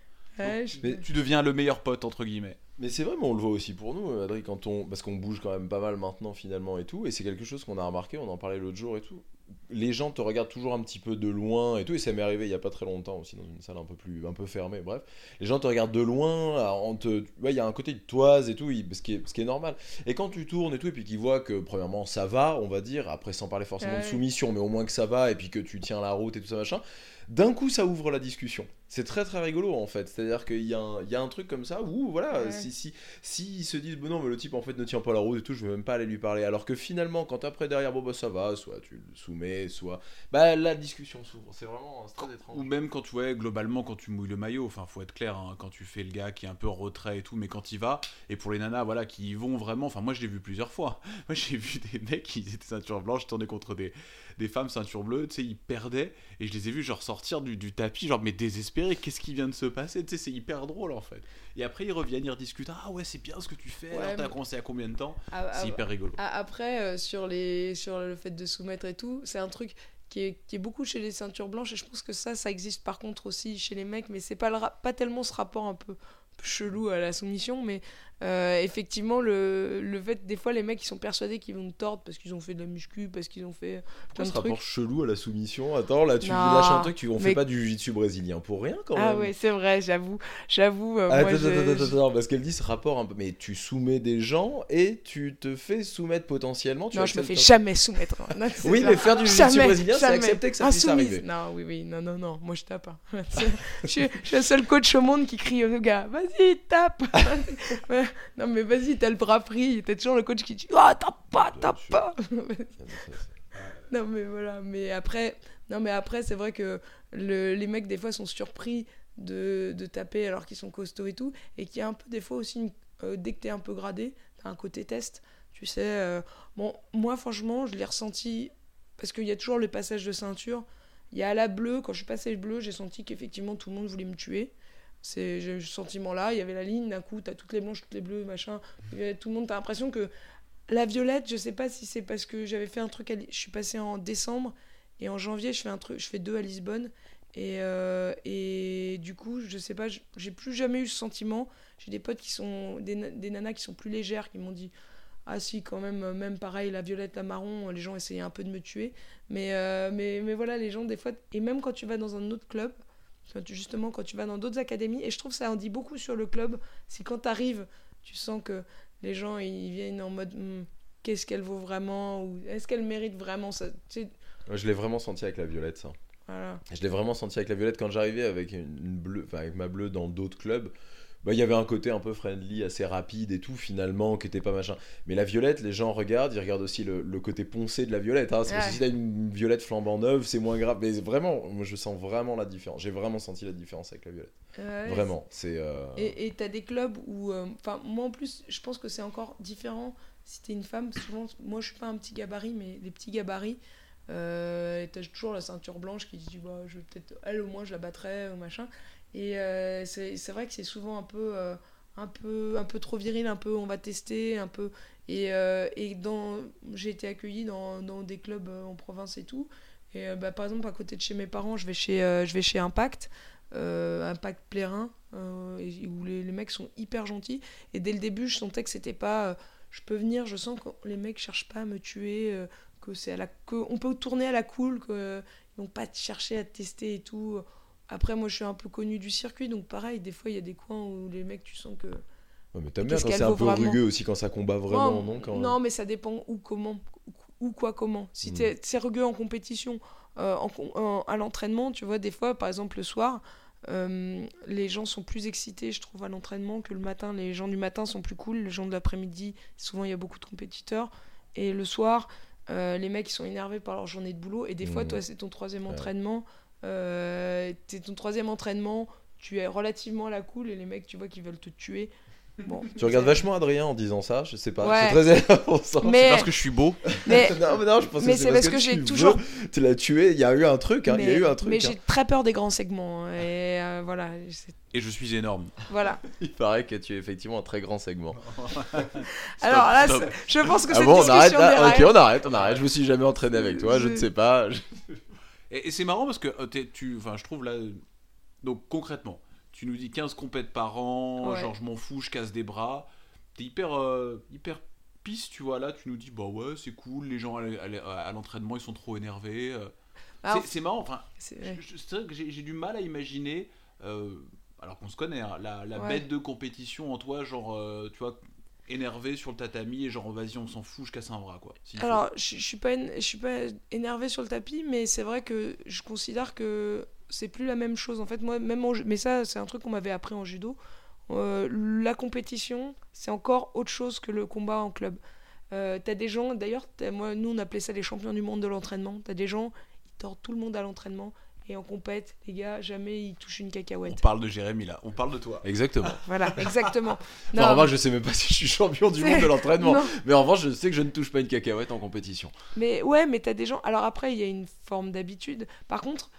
Ouais, je- Mais- Tu deviens le meilleur pote entre guillemets. Mais c'est vrai, mais on le voit aussi pour nous, Adri, quand on, parce qu'on bouge quand même pas mal maintenant finalement et tout, et c'est quelque chose qu'on a remarqué, on en parlait l'autre jour et tout. Les gens te regardent toujours un petit peu de loin et tout, et ça m'est arrivé il y a pas très longtemps aussi dans une salle un peu plus, un peu fermée, bref. Les gens te regardent de loin, on te, ouais, il y a un côté de toise et tout, ce qui est, ce qui est normal. Et quand tu tournes et tout, et puis qu'ils voient que premièrement ça va, on va dire, après sans parler forcément de soumission, mais au moins que ça va, et puis que tu tiens la route et tout ça machin, d'un coup ça ouvre la discussion. C'est très très rigolo en fait. C'est-à-dire qu'il y, a un- il y a un truc comme ça où voilà, Ouais. si, si, si ils se disent bon non mais le type en fait ne tient pas la route et tout, je vais même pas aller lui parler. Alors que finalement quand après derrière bon bah ça va, soit tu le soumets, soit bah la discussion s'ouvre. C'est vraiment très étrange. Ou même quand tu vois, globalement, quand tu mouilles le maillot, enfin, faut être clair, hein, quand tu fais le gars qui est un peu en retrait et tout, mais quand il va, et pour les nanas, voilà, qui y vont vraiment, enfin, moi je l'ai vu plusieurs fois. *laughs* Moi j'ai vu des mecs qui étaient ceinture blanche tourner contre des, des femmes ceinture bleue, tu sais, ils perdaient, et je les ai vus genre sortir du, du tapis, genre, mais désespérés, qu'est-ce qui vient de se passer, tu sais, c'est hyper drôle en fait. Et après ils reviennent, ils rediscutent, ah ouais, c'est bien ce que tu fais, Ouais, alors t'as mais- commencé à combien de temps? Ah, C'est ah, hyper rigolo. Ah, Après, euh, sur, les, sur le fait de soumettre et tout, c'est un truc qui est, qui est beaucoup chez les ceintures blanches et je pense que ça, ça existe par contre aussi chez les mecs, mais c'est pas, le pas tellement ce rapport un peu chelou à la soumission, mais euh, effectivement, le, le fait, des fois, les mecs ils sont persuadés qu'ils vont te tordre parce qu'ils ont fait de la muscu, parce qu'ils ont fait plein ce de trucs. rapport chelou à la soumission Attends là tu Non, lâches un truc, tu on fait pas du jiu-jitsu brésilien pour rien quand même. Ah ouais, c'est vrai, j'avoue. J'avoue. euh, Ah, moi, attends, je- attends, attends, je- attends, parce qu'elle dit ce rapport un peu. Mais tu soumets des gens et tu te fais soumettre potentiellement. Tu Non, je me acceptes fais un- jamais soumettre. Non, c'est Oui, mais faire du jiu-jitsu Jamais, brésilien, c'est jamais. accepter que ça puisse Insoumise. arriver. Non, oui, oui, non, non, non, moi je tape. hein. *laughs* je, suis, je suis le seul coach au monde qui crie aux gars, vas-y, tape. Ouais. *laughs* *laughs* non, mais vas-y, t'as le bras pris. T'es toujours le coach qui dit, ah, tape pas, tape pas. *laughs* non, mais voilà. Mais après, non, mais après, c'est vrai que le- les mecs, des fois, sont surpris de, de taper alors qu'ils sont costauds et tout. Et qu'il y a un peu, des fois aussi, une- euh, dès que t'es un peu gradé, t'as un côté test. Tu sais, euh, bon, moi, franchement, je l'ai ressenti parce qu'il y a toujours le passage de ceinture. Il y a à la bleue, quand je suis passé bleu, j'ai senti qu'effectivement tout le monde voulait me tuer. C'est, j'ai eu ce sentiment-là. Il y avait la ligne, d'un coup, t'as toutes les blanches, toutes les bleues, machin. Tout le monde, t'as l'impression que la violette, je sais pas si c'est parce que j'avais fait un truc, à je suis passé en décembre et en janvier, je fais un truc, je fais deux à Lisbonne. Et, euh, et du coup, je sais pas, j'ai plus jamais eu ce sentiment. J'ai des potes qui sont, des, des nanas qui sont plus légères, qui m'ont dit Ah si, quand même, euh, même pareil, la violette, la marron, les gens essayaient un peu de me tuer. Mais, euh, mais, mais voilà, les gens, des fois, et même quand tu vas dans un autre club, quand tu- justement, quand tu vas dans d'autres académies, et je trouve que ça en dit beaucoup sur le club, c'est quand tu arrives, tu sens que les gens, ils viennent en mode Hmm, qu'est-ce qu'elle vaut vraiment ou est-ce qu'elle mérite vraiment ça tu sais, Moi, Je l'ai vraiment senti avec la violette, ça. voilà. Je l'ai vraiment senti avec la violette quand j'arrivais avec une une bleue, enfin avec ma bleue dans d'autres clubs. Bah, il y avait un côté un peu friendly, assez rapide et tout, finalement, qui était pas machin. Mais la violette, les gens regardent, ils regardent aussi le, le côté poncé de la violette. Hein. C'est parce que Ouais. si t'as une violette flambant neuve, c'est moins grave. Mais vraiment, moi je sens vraiment la différence. J'ai vraiment senti la différence avec la violette. Ouais, Vraiment. C'est. euh, Et tu as des clubs où. euh, Enfin, moi en plus, je pense que c'est encore différent si t'es une femme. Souvent, moi je suis pas un petit gabarit, mais les petits gabarits, euh, tu as toujours la ceinture blanche qui dit bah, je vais peut-être. Elle au moins je la battrai ou machin. Et euh, c'est vrai que c'est souvent un peu, euh, un, peu, un peu trop viril, un peu on va tester, un peu. Et, euh, et j'ai été accueillie dans, dans des clubs euh, en province et tout. Et euh, bah, par exemple, à côté de chez mes parents, je vais chez, je vais chez Impact, Impact Plérin, où les, les mecs sont hyper gentils. Et dès le début, je sentais que c'était pas. je peux venir, je sens que les mecs cherchent pas à me tuer, que c'est à la, que on peut tourner à la cool, qu'ils n'ont pas cherché à te tester et tout. Après, moi, je suis un peu connu du circuit, donc pareil, des fois, il y a des coins où les mecs, tu sens que. Ouais, mais t'aimes bien quand c'est un peu vraiment rugueux aussi, quand ça combat vraiment, non, non, quand... non, mais ça dépend où, comment, où, quoi, comment. Si Mm. t'es c'est rugueux en compétition, euh, en con- en- à l'entraînement, tu vois, des fois, par exemple, le soir, euh, les gens sont plus excités, je trouve, à l'entraînement que le matin. Les gens du matin sont plus cool, les gens de l'après-midi, souvent, il y a beaucoup de compétiteurs. Et le soir, euh, les mecs, ils sont énervés par leur journée de boulot. Et des fois, Mm. toi, c'est ton troisième Ouais. entraînement. Euh, c'est ton troisième entraînement. Tu es relativement à la cool et les mecs, tu vois, qui veulent te tuer. Bon, Tu regardes c'est- vachement Adrien en disant ça, je sais pas. Ouais. C'est très. Mais, Parce que je suis beau. mais, *laughs* non, mais non, je pense mais que c'est parce que, j'ai toujours Tu l'as tué, il y a eu un truc, hein, il y a mais, eu un truc. mais hein. j'ai très peur des grands segments. hein, Et euh, voilà. c'est- Et je suis énorme. voilà. *laughs* Il paraît que tu es effectivement un très grand segment. *laughs* Alors là, c'est- je pense que Ah cette bon, on arrête là Ok, on arrête, on arrête. Je me suis jamais entraîné avec toi, je Je- ne sais pas. Et, et c'est marrant parce que euh, t'es- tu, enfin, je trouve là, donc concrètement, tu nous dis 15 compètes par an, Ouais. genre je m'en fous, je casse des bras. T'es hyper, euh, hyper pisse, tu vois. Là, tu nous dis, bah ouais, c'est cool, les gens à, l'entraînement ils sont trop énervés. euh. Alors, C'est- c'est marrant, enfin, c'est- ouais. je- je- c'est vrai que j'ai j'ai du mal à imaginer, euh, alors qu'on se connaît, hein, la, la Ouais. bête de compétition en toi, genre, euh, tu vois, énervé sur le tatami et genre, vas-y, on s'en fout, je casse un bras, quoi. Alors, je, je suis pas, je suis pas énervé sur le tapis, mais c'est vrai que je considère que c'est plus la même chose. En fait, moi, même en, mais ça, c'est un truc qu'on m'avait appris en judo. Euh, la compétition, c'est encore autre chose que le combat en club. Euh, t'as des gens, d'ailleurs, moi, nous, on appelait ça les champions du monde de l'entraînement. T'as des gens, ils tordent tout le monde à l'entraînement. Et en compète, les gars, jamais ils touchent une on cacahuète. parle de Jérémy là, on parle de toi. Exactement. Voilà, *laughs* exactement. Enfin, en revanche, je sais même pas *laughs* si je suis champion du monde de l'entraînement. Non. Mais en revanche, je sais que je ne touche pas une cacahuète en compétition. Mais ouais, mais t'as des gens. Alors après, il y a une forme d'habitude. Par contre,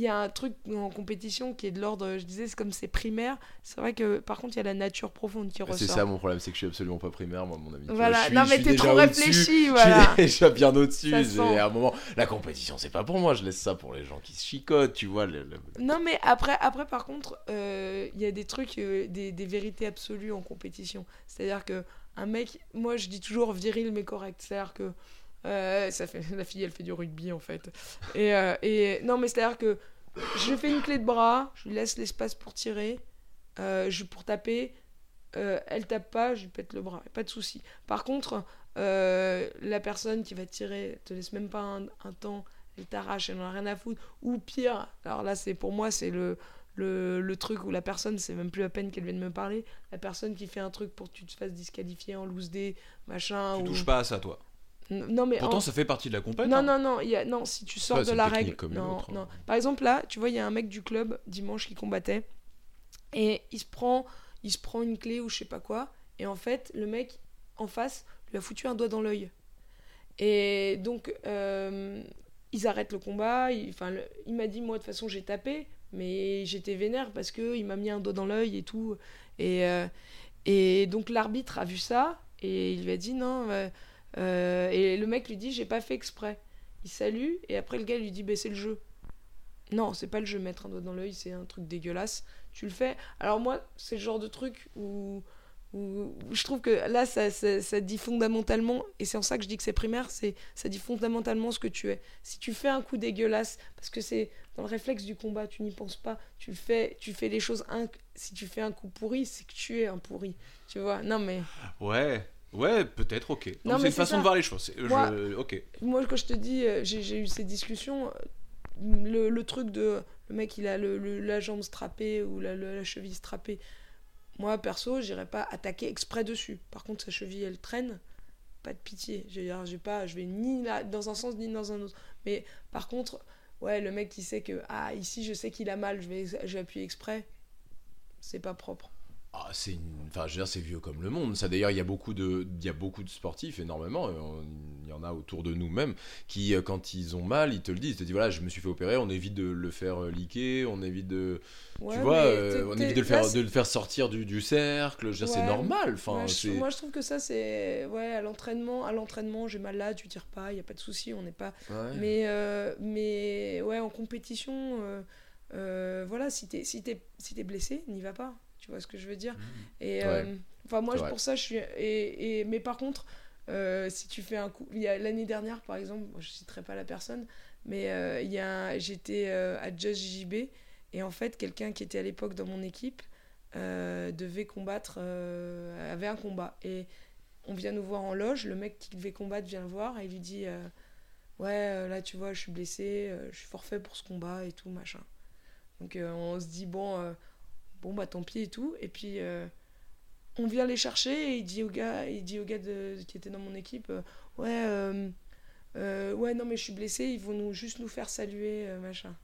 il y a un truc en compétition qui est de l'ordre, je disais, c'est comme c'est primaire. C'est vrai que par contre, il y a la nature profonde qui ressort. C'est ça mon problème, c'est que je suis absolument pas primaire, moi, mon ami. Vois, Voilà, je suis- non je mais t'es trop réfléchi, Je voilà. suis *laughs* déjà bien au-dessus. À un moment, la compétition, c'est pas pour moi. Je laisse ça pour les gens qui se chicotent, tu vois. le- le- Non mais après, après par contre, euh, il y a des trucs, euh, des, des vérités absolues en compétition. C'est-à-dire que un mec, moi je dis toujours viril mais correct. C'est-à-dire que euh, ça fait, *laughs* la fille elle fait du rugby en fait. Et, euh, et non mais c'est-à-dire que je fais une clé de bras, je lui laisse l'espace pour tirer, euh, je, pour taper. euh, elle tape pas, je lui pète le bras, pas de souci. Par contre, euh, la personne qui va tirer te laisse même pas un, un temps, elle t'arrache, elle en a rien à foutre. Ou pire, alors là c'est pour moi c'est le, le, le truc où la personne, c'est même plus la peine qu'elle vienne me parler, la personne qui fait un truc pour que tu te fasses disqualifier en loose day, machin. Tu ou... touches pas à ça, toi. Non mais Pourtant, en- ça fait partie de la compète. non, hein. non, non, y a... non, si tu sors de la règle. comme une Non, autre, hein. non. Par exemple, là, tu vois, il y a un mec du club dimanche qui combattait et il se prend, il se prend une clé ou je sais pas quoi. Et en fait, le mec en face lui a foutu un doigt dans l'œil. Et donc, euh, ils arrêtent le combat. Il, enfin, le- il m'a dit, moi, de toute façon, j'ai tapé, mais j'étais vénère parce que il m'a mis un doigt dans l'œil et tout. Et, euh, et donc, l'arbitre a vu ça et il lui a dit, non. euh, euh, et le mec lui dit, j'ai pas fait exprès. Il salue et après, le gars lui dit, bah, c'est le jeu. Non, c'est pas le jeu, mettre un doigt dans l'œil, c'est un truc dégueulasse. Tu le fais. Alors, moi, c'est le genre de truc où je trouve que là, ça, ça, ça dit fondamentalement, et c'est en ça que je dis que c'est primaire, c'est ça dit fondamentalement ce que tu es. Si tu fais un coup dégueulasse, parce que c'est dans le réflexe du combat, tu n'y penses pas, tu fais, tu fais les choses. Si tu fais un coup pourri, c'est que tu es un pourri. Tu vois? Non, mais Ouais, ouais, peut-être, ok. Non, c'est une façon ça. de voir les choses. c'est- je- Moi- Ok. moi, quand je te dis, euh, j'ai eu ces discussions, euh, le, le truc de le mec, il a le, le- la jambe strappée ou la, cheville strappée. Moi, perso, j'irai pas attaquer exprès dessus. Par contre, sa cheville, elle traîne, pas de pitié. Je veux j'ai pas, je vais ni là, dans un sens ni dans un autre. Mais par contre, ouais, le mec qui sait que ah ici, je sais qu'il a mal, je vais, je vais appuyer exprès. C'est pas propre. Ah, c'est une... enfin, je veux dire, c'est vieux comme le monde. Ça, d'ailleurs, il y a beaucoup de, il y a beaucoup de sportifs, énormément. on- Il y en a autour de nous même qui, euh, quand ils ont mal, ils te le disent. Ils te disent voilà, je me suis fait opérer. On évite de le faire euh, liquer. On évite de, Ouais, tu vois, euh, on évite de le faire, de le faire sortir du, du cercle. Je veux dire, c'est normal. Enfin, Ouais, moi, je trouve que ça, c'est ouais, à l'entraînement, à l'entraînement, j'ai mal là, tu tires pas, il y a pas de souci, on n'est pas. Mais, euh, mais ouais, en compétition, euh, voilà, si t'es si t'es si t'es blessé, n'y va pas. Tu vois ce que je veux dire Et Mmh. Ouais. euh, enfin, moi, je- pour ça, je suis. Et, et- mais par contre, euh, si tu fais un coup, il y a l'année dernière, par exemple, bon, je citerai pas la personne, mais euh, il y a, j'étais à Just JB et en fait, quelqu'un qui était à l'époque dans mon équipe devait combattre, avait un combat et on vient nous voir en loge, le mec qui devait combattre vient le voir et lui dit euh, Ouais, là tu vois, je suis blessé, je suis forfait pour ce combat et tout, machin. Donc euh, on se dit Bon, euh, bon bah tant pis et tout. Et puis euh, on vient les chercher et il dit au gars, il dit au gars de- qui était dans mon équipe euh, Ouais, euh, ouais, non, mais je suis blessé, ils vont nous, juste nous faire saluer, machin.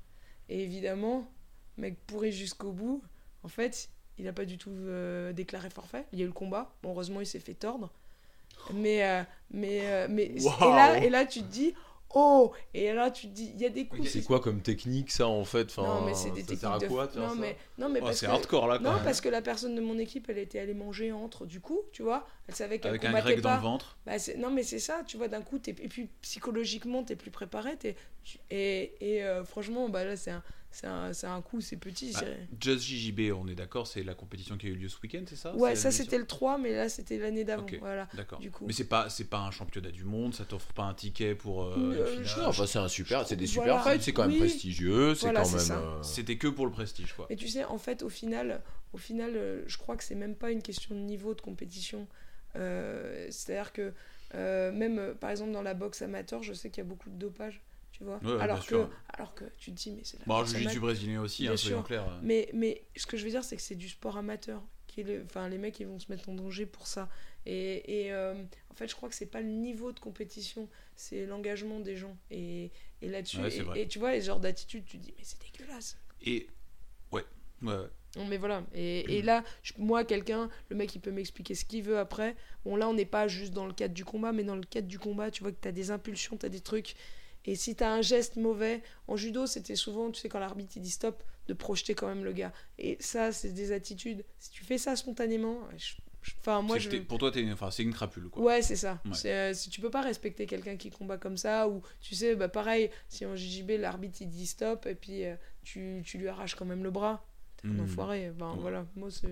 Et évidemment, mec pourri jusqu'au bout, en fait, il a pas du tout déclaré forfait. Il y a eu le combat. Bon, heureusement, il s'est fait tordre. Mais, mais, mais et, là, et là, tu te dis, oh Et là, tu te dis, il y a des coups. C'est quoi comme technique ça en fait enfin, Non, mais c'est des ça techniques à de. quoi, de non, ça mais, non, mais Oh, c'est que. hardcore là, quand Non, même. parce que la personne de mon équipe, elle était allée manger entre du coup, tu vois. Elle savait qu'elle Avec un grec dans pas. le ventre. Bah, non, mais c'est ça, tu vois, d'un coup, et puis psychologiquement, t'es plus préparé. Et, et euh, franchement, bah, là, c'est un, un, c'est un coup, c'est petit. Bah, Just JJB, on est d'accord, c'est la compétition qui a eu lieu ce week-end, c'est ça? Ouais, C'est ça c'était le 3, mais là c'était l'année d'avant. Voilà. D'accord. du coup. Mais c'est pas, c'est pas un championnat du monde, ça t'offre pas un ticket pour euh, Euh, enfin, c'est un super, c'est des super Voilà. fights, c'est quand même Oui. prestigieux, c'est Voilà, quand c'est même. ça. euh, C'était que pour le prestige, quoi. Mais tu sais, en fait, au final, au final euh, je crois que c'est même pas une question de niveau de compétition. Euh, C'est-à-dire que euh, même, par exemple, dans la boxe amateur, je sais qu'il y a beaucoup de dopage, tu vois. Ouais, alors, que, sûr. alors que tu te dis, mais c'est la Bon, jiu amateur. brésilien aussi, hein, soyons clairs. Mais, mais ce que je veux dire, c'est que c'est du sport amateur. Qui est le- Enfin, les mecs, ils vont se mettre en danger pour ça. Et, et, euh, en fait, je crois que c'est pas le niveau de compétition, c'est l'engagement des gens. Et, et là-dessus, Ouais, et- tu vois, les genres d'attitude, tu te dis, mais c'est dégueulasse. Et ouais, ouais, mais voilà. Et, et là, je- moi, quelqu'un, le mec, il peut m'expliquer ce qu'il veut après. Bon, là, on n'est pas juste dans le cadre du combat, mais dans le cadre du combat, tu vois que tu as des impulsions, tu as des trucs. Et si tu as un geste mauvais, en judo, c'était souvent, tu sais, quand l'arbitre il dit stop, de projeter quand même le gars. Et ça, c'est des attitudes. Si tu fais ça spontanément, je- moi, je. pour toi, enfin, c'est une crapule, quoi. Ouais, c'est ça. Ouais. Euh, si tu peux pas respecter quelqu'un qui combat comme ça, ou tu sais, bah pareil, si en JJB l'arbitre il dit stop, et puis euh, tu, tu lui arraches quand même le bras, t'es un Hmm. enfoiré. Ben Ouais. voilà, moi c'est.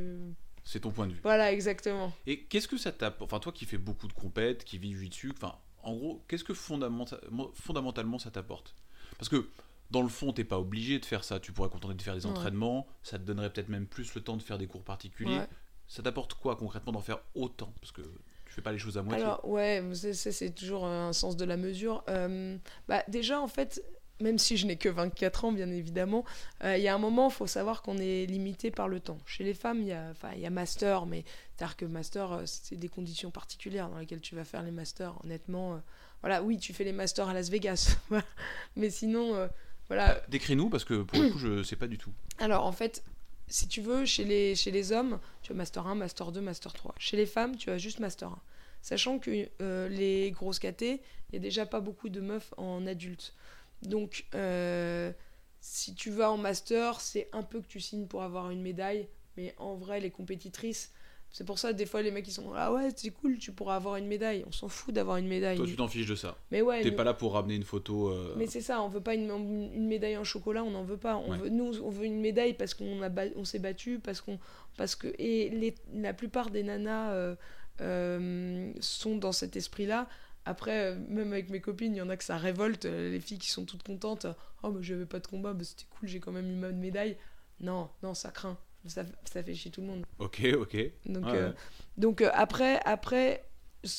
C'est ton point de vue. Voilà, exactement. Et qu'est-ce que ça t'apporte Enfin, toi qui fais beaucoup de compètes, qui vis dessus, enfin, en gros, qu'est-ce que fondamenta- fondamentalement ça t'apporte? Parce que dans le fond, t'es pas obligé de faire ça. Tu pourrais contenter de faire des Ouais. entraînements. Ça te donnerait peut-être même plus le temps de faire des cours particuliers. Ouais. Ça t'apporte quoi concrètement d'en faire autant? Parce que tu fais pas les choses à moitié. Alors, ouais, c'est- toujours un sens de la mesure. Euh, bah, déjà, en fait, même si je n'ai que 24 ans, bien évidemment, euh, il y a un moment, il faut savoir qu'on est limité par le temps. Chez les femmes, il y a, y master, mais c'est-à-dire que master, euh, c'est des conditions particulières dans lesquelles tu vas faire les masters. Honnêtement, euh, voilà, oui, tu fais les masters à Las Vegas, *laughs* mais sinon, euh, voilà, Décris-nous parce que pour le coup, je *clears throat* sais pas du tout. alors en fait, si tu veux, chez les, chez les hommes, tu as Master 1, Master 2, Master 3. Chez les femmes, tu as juste Master 1. Sachant que les grosses KT, il n'y a déjà pas beaucoup de meufs en adulte. Donc, euh, si tu vas en Master, c'est un peu que tu signes pour avoir une médaille. Mais en vrai, les compétitrices, c'est pour ça, des fois, les mecs, ils sont Ah ouais, c'est cool, tu pourras avoir une médaille. On s'en fout d'avoir une médaille. Toi, tu t'en fiches de ça. Mais ouais, T'es nous- pas là pour ramener une photo. euh, mais c'est ça, on veut pas une, une médaille en chocolat, on n'en veut pas. On Ouais. veut, nous, on veut une médaille parce qu'on a on s'est battu, parce qu'on, parce que et les, la plupart des nanas euh, euh, sont dans cet esprit-là. Après, euh, même avec mes copines, il y en a que ça révolte. euh, Les filles qui sont toutes contentes. Oh, mais j'avais pas de combat, bah, c'était cool, j'ai quand même eu ma médaille. Non, non, ça craint. Ça, ça fait chier tout le monde. Ok, ok. Donc, Ouais, euh, donc euh, après, après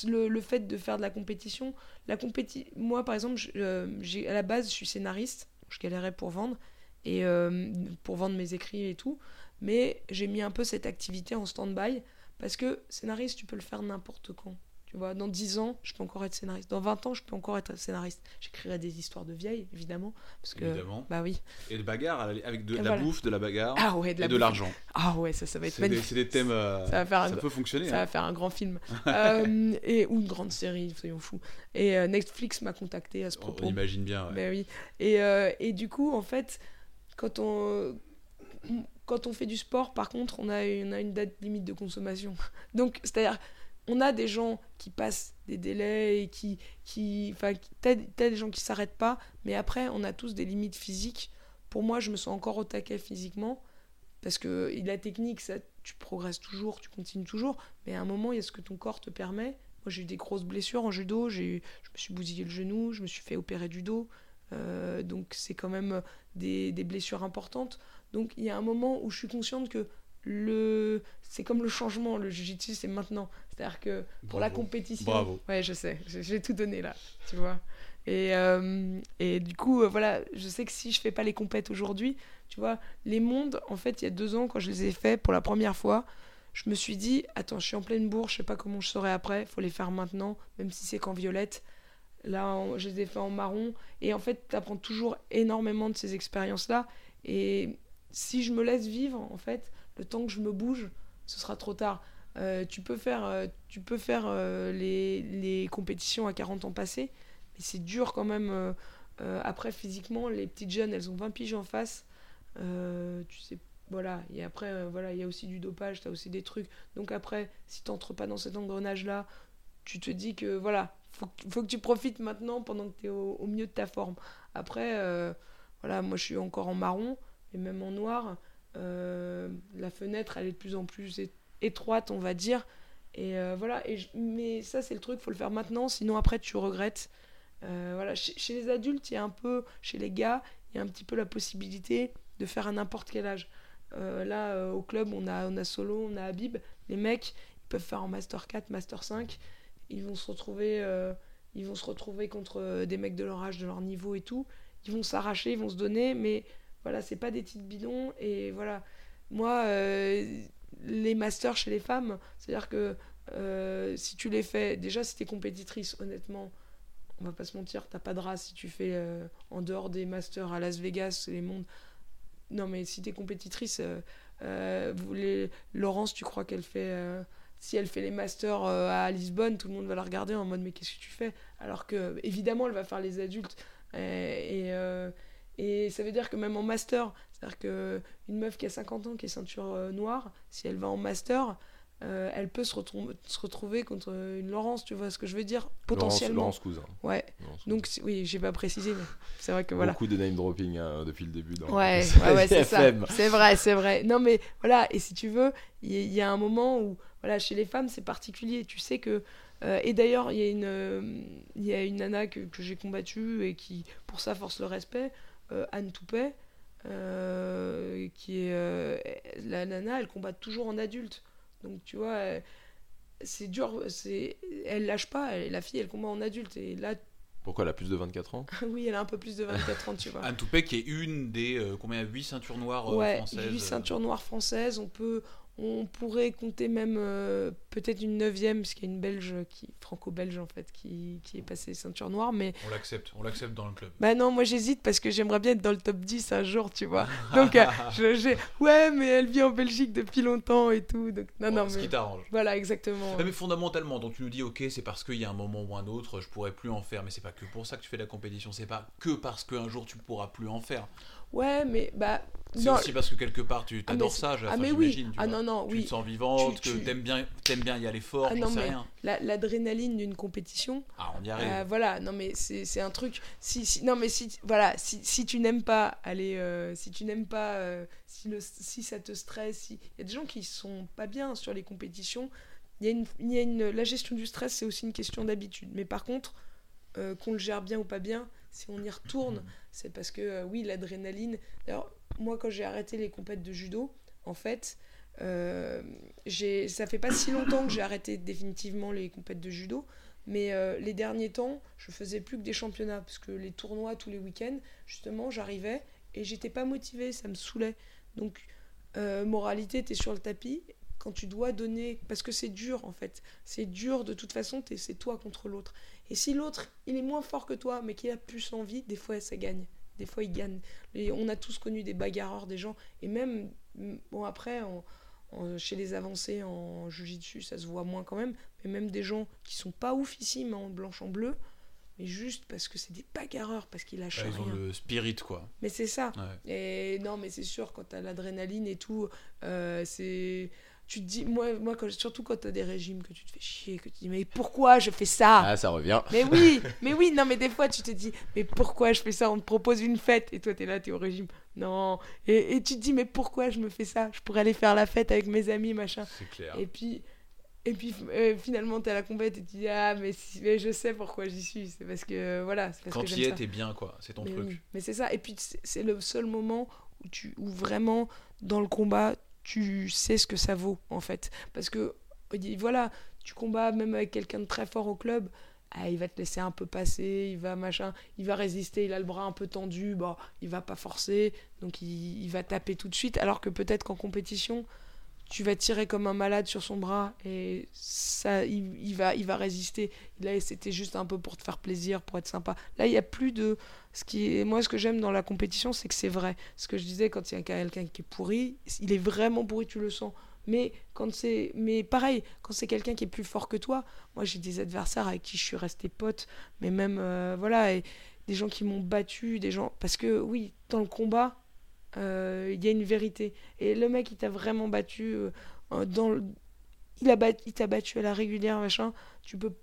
le, le fait de faire de la compétition, la compéti moi par exemple, j'ai, à la base, je suis scénariste, je galérais pour vendre, et euh, pour vendre mes écrits et tout, mais j'ai mis un peu cette activité en stand-by, parce que scénariste, tu peux le faire n'importe quand. Tu vois, dans 10 ans, je peux encore être scénariste. Dans 20 ans, je peux encore être scénariste. J'écrirai des histoires de vieilles, évidemment. Parce que, Évidemment. bah oui. Et de bagarre avec de, la bouffe, de la bagarre Ah ouais, de la et de l'argent. Ah ouais, ça, ça va être magnifique. c'est des thèmes. euh, Ça va faire un peut fonctionner. Ça hein. va faire un grand film. *laughs* Euh, et, ou une grande série, soyons fous. Et euh, Netflix m'a contacté à ce On, propos. on imagine bien. ouais. Ben oui. Et, et du coup, en fait, quand on, quand on fait du sport, par contre, on a, on a une date limite de consommation. *laughs* Donc, c'est-à-dire, on a des gens qui passent des délais et qui. qui enfin, t'as gens qui s'arrêtent pas, mais après, on a tous des limites physiques. Pour moi, je me sens encore au taquet physiquement. Parce que la technique, ça, tu progresses toujours, tu continues toujours. Mais à un moment, il y a ce que ton corps te permet. Moi, j'ai eu des grosses blessures en judo. J'ai je me suis bousillé le genou, je me suis fait opérer du dos. Euh, donc, c'est quand même des, des blessures importantes. Donc, il y a un moment où je suis consciente que le c'est comme le changement. Le jiu-jitsu, c'est maintenant. C'est-à-dire que pour la compétition. Bravo. Ouais, je sais. J'ai tout donné là. Tu vois. Et, euh, et du coup, euh, voilà, je sais que si je fais pas les compètes aujourd'hui, tu vois, les mondes, en fait, il y a deux ans, quand je les ai faits pour la première fois, je me suis dit, attends, je suis en pleine bourre, je sais pas comment je serai après, faut les faire maintenant, même si c'est qu'en violette. Là, je les ai fait en marron. Et en fait, tu apprends toujours énormément de ces expériences-là. Et si je me laisse vivre, en fait, le temps que je me bouge, ce sera trop tard. Euh, tu peux faire, euh, tu peux faire euh, les, les compétitions à 40 ans passés, mais c'est dur quand même. après, physiquement, les petites jeunes, elles ont 20 piges en face. Tu sais, voilà. Et après, voilà, il y a aussi du dopage, tu as aussi des trucs. Donc après, si tu n'entres pas dans cet engrenage-là, tu te dis que voilà, faut, faut que tu profites maintenant pendant que tu es au, au mieux de ta forme. Après, voilà, moi je suis encore en marron, et même en noir, la fenêtre, elle est de plus en plus étroite, on va dire. Et euh, voilà, mais ça, c'est le truc, faut le faire maintenant, sinon après, tu regrettes. Euh, voilà, chez, les adultes, il y a un peu, chez les gars, il y a un petit peu la possibilité de faire à n'importe quel âge. Euh, là, euh, au club, on a, on a Solo, on a Habib. Les mecs, ils peuvent faire en Master 4, Master 5. Ils vont se retrouver, euh, ils vont se retrouver contre euh, des mecs de leur âge, de leur niveau et tout. Ils vont s'arracher, ils vont se donner, mais voilà, c'est pas des titres bidons. Et voilà, moi, euh, les masters chez les femmes, c'est-à-dire que euh, si tu les fais, déjà, si t'es compétitrice, honnêtement, on va pas se mentir, t'as pas de race si tu fais euh, en dehors des masters à Las Vegas, les mondes. Non, mais si t'es compétitrice, vous, les- Laurence, tu crois qu'elle fait. si elle fait les masters à Lisbonne, tout le monde va la regarder en mode mais qu'est-ce que tu fais? Alors que, évidemment, elle va faire les adultes. Et, et ça veut dire que même en master, c'est-à-dire qu'une meuf qui a 50 ans, qui est ceinture euh, noire, si elle va en master, euh, elle peut se, retrou- se retrouver contre une Laurence, tu vois ce que je veux dire? Potentiellement. Laurence, Laurence Cousin. Ouais, Laurence Cousin. donc oui, j'ai pas précisé, mais c'est vrai que voilà. Beaucoup de name dropping hein, depuis le début. Dans Ouais, *laughs* dans ouais, c'est ça. C'est vrai, c'est vrai. Non, mais voilà, et si tu veux, il y, a un moment où, voilà, chez les femmes, c'est particulier. Tu sais que. euh, et d'ailleurs, il y a une, euh, y a une nana que, que j'ai combattue et qui, pour ça, force le respect, euh, Anne Toupet, euh, qui est. euh, la nana, elle combat toujours en adulte. Donc, tu vois, c'est dur, c'est, elle lâche pas, elle- la fille, elle combat en adulte. Et là, *laughs* Pourquoi elle a plus de 24 ans? oui, elle a un peu plus de 24 ans, tu vois. Anne Toupet qui est une des euh, combien 8 ceintures noires euh, Ouais, françaises. huit euh, ceintures noires françaises. On peut, on pourrait compter même euh, peut-être une neuvième, parce qu'il y a une Belge qui, franco-belge en fait, qui, qui est passée ceinture noire. Mais On l'accepte, on l'accepte dans le club. bah non, moi j'hésite parce que j'aimerais bien être dans le top 10 un jour, tu vois. *laughs* Donc euh, j'ai, ouais, mais elle vit en Belgique depuis longtemps et tout. Donc non, Bon, non, ce mais qui t'arrange. voilà, exactement. Ouais, mais fondamentalement, donc tu nous dis ok, c'est parce qu'il y a un moment ou un autre, je pourrais plus en faire, mais c'est pas que pour ça que tu fais la compétition, c'est pas que parce qu'un jour tu pourras plus en faire. Ouais, mais bah C'est aussi parce que quelque part tu Ah, c'est- ça, ah mais oui, j'imagine, tu ah non non, Tu oui. te sens vivante, Tu- que tu- t'aimes bien, t'aimes bien y aller fort, Ah j'en non, sais mais rien. la- l'adrénaline d'une compétition, Ah, on y arrive. Euh, voilà, non mais c'est un truc. Si, si- non mais si, voilà, si, si tu n'aimes pas aller, euh, si tu n'aimes pas, euh, si, le, si ça te stresse, il y a des gens qui sont pas bien sur les compétitions. Il y a une, y a une, la gestion du stress, c'est aussi une question d'habitude. Mais par contre, euh, qu'on le gère bien ou pas bien, si on y retourne, c'est parce que euh, oui, l'adrénaline. D'ailleurs, moi quand j'ai arrêté les compètes de judo, en fait. Euh, ça fait pas si longtemps que j'ai arrêté définitivement les compètes de judo, mais euh, les derniers temps, je faisais plus que des championnats parce que les tournois tous les week-ends, justement, j'arrivais et j'étais pas motivée, ça me saoulait. Donc, euh, moralité, t'es sur le tapis quand tu dois donner, parce que c'est dur en fait. C'est dur de toute façon, c'est toi contre l'autre. Et si l'autre, il est moins fort que toi, mais qu'il a plus envie, des fois ça gagne. Des fois il gagne. Et on a tous connu des bagarreurs, des gens, et même, mm, bon après, en- en- chez les avancés en jujitsu, ça se voit moins quand même, mais même des gens qui sont pas oufissimes en blanche en bleu, mais juste parce que c'est des bagarreurs, parce qu'ils lâchent Ouais, ils ont rien. le spirit quoi. Mais c'est ça. Ouais. Et non, mais c'est sûr, quand t'as l'adrénaline et tout, euh, c'est. Tu te dis, moi, moi quand, surtout quand t'as des régimes que tu te fais chier, que tu te dis, mais pourquoi je fais ça? Ah, ça revient. Mais oui, *laughs* mais oui, non, mais des fois tu te dis, mais pourquoi je fais ça? On te propose une fête et toi t'es là, t'es au régime. Non. Et, et tu te dis, mais pourquoi je me fais ça? Je pourrais aller faire la fête avec mes amis, machin. C'est clair. Et puis, et puis euh, finalement t'es à la compète et tu dis, ah, mais, si- mais je sais pourquoi j'y suis. C'est parce que, voilà, c'est parce Quand que tu y es, t'es bien quoi, c'est ton Mais truc. oui, mais c'est ça. Et puis c'est c'est le seul moment où, tu, où vraiment, dans le combat, tu sais ce que ça vaut, en fait. Parce que, voilà, tu combats même avec quelqu'un de très fort au club, ah, il va te laisser un peu passer, il va machin, il va résister, il a le bras un peu tendu, bah, il va pas forcer, donc il, il va taper tout de suite. Alors que peut-être qu'en compétition, tu vas tirer comme un malade sur son bras et ça, il, il va, il va résister. Là, c'était juste un peu pour te faire plaisir, pour être sympa. Là, il y a plus de. Ce qui est... Moi, ce que j'aime dans la compétition, c'est que c'est vrai. Ce que je disais, quand il y a quelqu'un qui est pourri, il est vraiment pourri, tu le sens. Mais quand c'est, mais pareil, quand c'est quelqu'un qui est plus fort que toi, moi j'ai des adversaires avec qui je suis resté pote, mais même euh, voilà, des gens qui m'ont battu, des gens parce que oui, dans le combat, euh, il y a une vérité. Et le mec, il t'a vraiment battu euh, dans il a il t'a battu à la régulière machin. Tu peux,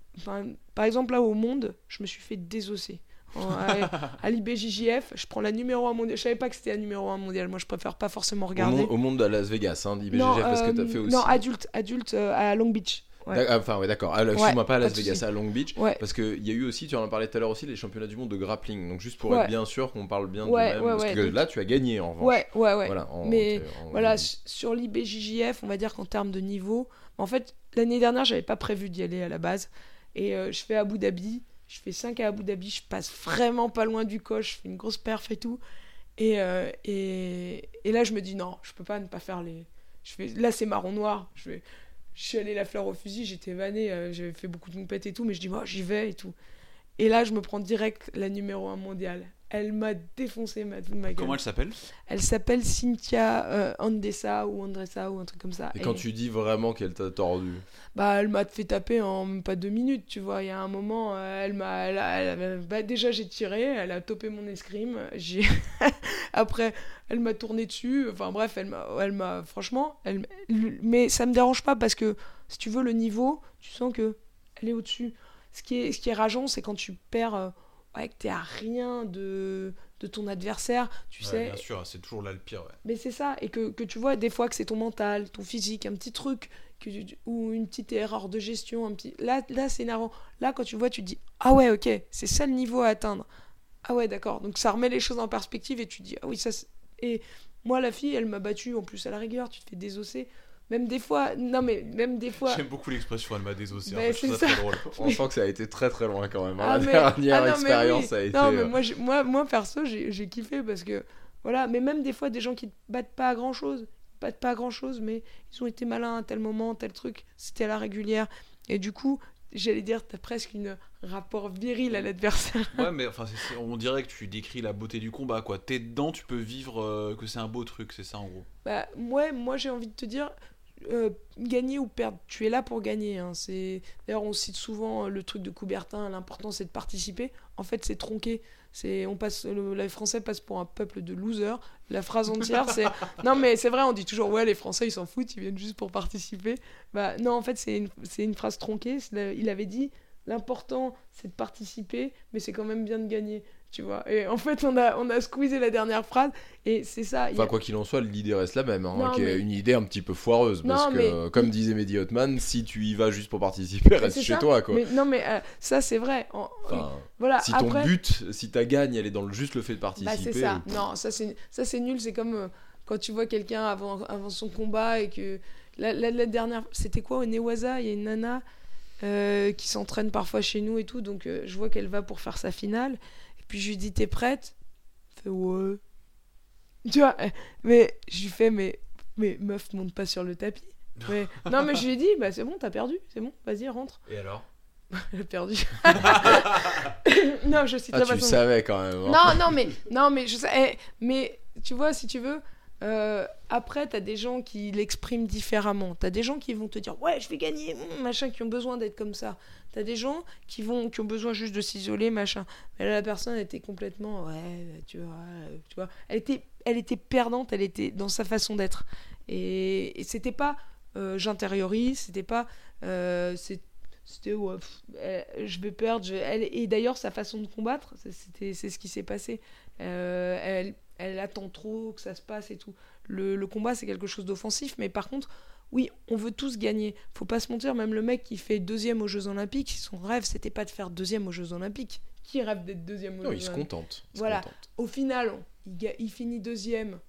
par exemple là au monde, je me suis fait désosser. À, l'IBJJF. *laughs* Je prends la numéro 1 mondiale. Je savais pas que c'était la numéro 1 mondiale. Moi, je préfère pas forcément Au regarder. monde, au monde de Las Vegas, hein, d'IBGF, non, parce que t'as euh, fait aussi. non, adulte, adulte euh, à Long Beach. ouais. Ah, Enfin, ouais, d'accord. Ah, Excuse-moi, Ouais, pas à Las pas de Vegas, à Long Beach. Ouais. Parce qu'il y a eu aussi, tu en as parlé tout à l'heure aussi, les championnats du monde de grappling. Donc, juste pour Ouais. être bien sûr qu'on parle bien Ouais, du même. ouais, parce ouais, que donc- là, tu as gagné en revanche. Ouais, ouais, ouais. Voilà, en- Mais en- Voilà, sur l'IBJJF, on va dire qu'en termes de niveau, en fait, l'année dernière, j'avais pas prévu d'y aller à la base. Et euh, je fais Abu Dhabi, je fais 5 à Abu Dhabi, je passe vraiment pas loin du coche, je fais une grosse perf et tout. Et, euh, et, et là, je me dis non, je peux pas ne pas faire les. Je fais, là, c'est marron noir. Je, fais, je suis allé la fleur au fusil, j'étais vanné, euh, j'avais fait beaucoup de compètes et tout, mais je dis, moi, j'y vais et tout. Et là, je me prends direct la numéro 1 mondiale. Elle m'a défoncé ma, ma gueule. Comment elle s'appelle? Elle s'appelle Cynthia euh, Andessa ou Andressa ou un truc comme ça. Et quand tu dis vraiment qu'elle t'a tordu, Bah, elle m'a fait taper en même pas deux minutes, tu vois. Il y a un moment, euh, elle m'a. elle bah, déjà, j'ai tiré, elle a topé mon escrime. J'ai... *laughs* Après, elle m'a tourné dessus. Enfin, bref, elle m'a. Elle m'a franchement. Elle... Mais ça me dérange pas parce que, si tu veux, le niveau, tu sens que elle est au-dessus. Ce qui est, ce qui est rageant, c'est quand tu perds. Ouais, que t'es à rien de, de ton adversaire, tu Ouais, sais. Bien sûr, c'est toujours là le pire. Ouais. Mais c'est ça, et que, que tu vois des fois que c'est ton mental, ton physique, un petit truc, que, ou une petite erreur de gestion, un petit... Là, là c'est énervant. Là, quand tu vois, tu te dis, ah ouais, ok, c'est ça le niveau à atteindre. Ah ouais, d'accord. Donc ça remet les choses en perspective et tu te dis, ah oui, ça... Et moi, la fille, elle m'a battu, en plus à la rigueur, tu te fais désosser. Même des fois, non mais même des fois... J'aime beaucoup l'expression, elle m'a désossé. en Mais fait, je trouve c'est ça très drôle. *laughs* on sent que ça a été très très loin quand même. hein. Ah, la mais- dernière ah non, mais expérience oui. ça a été. Non, mais moi, moi, moi perso, j'ai kiffé parce que. Voilà, mais même des fois, des gens qui te battent pas à grand chose. Ils battent pas à grand chose, mais ils ont été malins à tel moment, tel truc. C'était à la régulière. Et du coup, j'allais dire, t'as presque une rapport viril à l'adversaire. Ouais, *laughs* mais enfin, c'est- c'est- on dirait que tu décris la beauté du combat, quoi. T'es dedans, tu peux vivre euh, que c'est un beau truc, c'est ça en gros. Bah, ouais, moi, j'ai envie de te dire. Euh, gagner ou perdre, tu es là pour gagner. hein. C'est d'ailleurs on cite souvent euh, le truc de Coubertin. L'important c'est de participer. En fait, c'est tronqué. C'est on passe le, les Français passent pour un peuple de losers. La phrase entière, c'est *laughs* non mais c'est vrai. On dit toujours ouais les Français ils s'en foutent, ils viennent juste pour participer. Bah non en fait c'est une c'est une phrase tronquée. Il avait dit l'important c'est de participer, mais c'est quand même bien de gagner. Tu vois. Et en fait on a on a squeezé la dernière phrase et c'est ça. a- Enfin, quoi qu'il en soit, l'idée reste la même, hein, Non, qui est une idée un petit peu foireuse. Parce Non, que, mais- euh, comme disait Mehdi Hotman, si tu y vas juste pour participer, reste chez ça. toi, quoi. Mais non, mais euh, ça, c'est vrai. En- Enfin, voilà, si ton but, si ta gagne, elle est dans le, juste le fait de bah, participer. c'est ça. Non, ça, c'est ça, c'est nul. C'est comme euh, quand tu vois quelqu'un avant, avant son combat et que. La, la- la dernière. C'était quoi au Newaza Il y a une nana euh, qui s'entraîne parfois chez nous et tout. Donc, euh, je vois qu'elle va pour faire sa finale. Puis, je lui dis T'es prête? Elle fait Ouais. Tu vois euh, Mais je lui fais Mais, mais meuf, monte pas sur le tapis. *laughs* Mais, non, mais je lui ai dit Bah, c'est bon, t'as perdu. C'est bon, vas-y, rentre. Et alors? *laughs* A perdu. *laughs* non, je cite Ah, la tu le savais quand même. hein. Non, non, mais, non, mais, je sais, eh, mais tu vois, si tu veux, euh, après, t'as des gens qui l'expriment différemment. T'as des gens qui vont te dire, ouais, je vais gagner, hum, machin, qui ont besoin d'être comme ça. T'as des gens qui, vont, qui ont besoin juste de s'isoler, machin. Mais là, la personne était complètement, ouais, bah, tu vois, euh, tu vois. Elle était, elle était perdante, elle était dans sa façon d'être. Et, c'était pas, euh, j'intériorise, c'était pas, euh, c'était ouais, euh, je vais perdre elle, et d'ailleurs sa façon de combattre c'est- ce qui s'est passé Euh, elle, elle attend trop que ça se passe et tout le, le combat c'est quelque chose d'offensif mais par contre oui on veut tous gagner faut pas se mentir même le mec qui fait deuxième aux Jeux Olympiques son rêve c'était pas de faire deuxième aux Jeux Olympiques qui rêve d'être deuxième aux Non, Jeux il se Olympiques contente. il se Voilà. contente. au final, il, finit deuxième.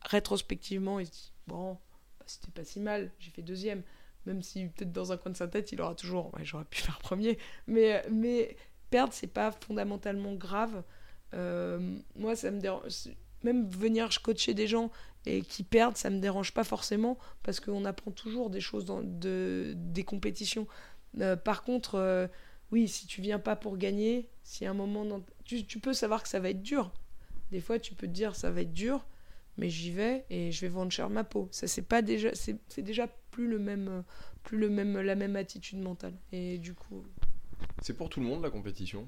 Rétrospectivement, il se dit Bon, bah, c'était pas si mal, j'ai fait deuxième. Même si peut-être dans un coin de sa tête, il aura toujours Ouais, j'aurais pu *laughs* faire premier. Mais, mais perdre, c'est pas fondamentalement grave. Euh, moi, ça me dérange. Même venir coacher des gens et qui perdent, ça me dérange pas forcément parce qu'on apprend toujours des choses dans de, des compétitions. Euh, par contre, euh, oui, si tu viens pas pour gagner, si un moment tu, peux savoir que ça va être dur. Des fois, tu peux te dire ça va être dur, mais j'y vais et je vais vendre cher ma peau. Ça c'est pas déjà c'est déjà plus le même plus le même la même attitude mentale. Et du coup, C'est pour tout le monde la compétition?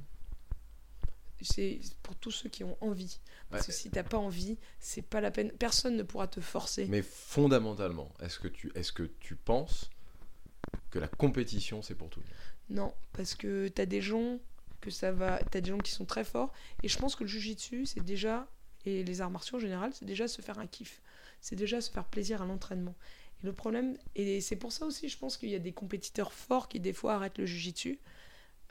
C'est pour tous ceux qui ont envie. Parce Ouais. que si t'as pas envie, c'est pas la peine. Personne ne pourra te forcer. Mais fondamentalement, est-ce que tu, est-ce que tu penses que la compétition c'est pour tout le monde? Non, parce que t'as des gens que ça va. T'as des gens qui sont très forts. Et je pense que le jujitsu, c'est déjà, et les arts martiaux en général, c'est déjà se faire un kiff. C'est déjà se faire plaisir à l'entraînement. Et le problème, et c'est pour ça aussi, je pense qu'il y a des compétiteurs forts qui des fois arrêtent le jujitsu.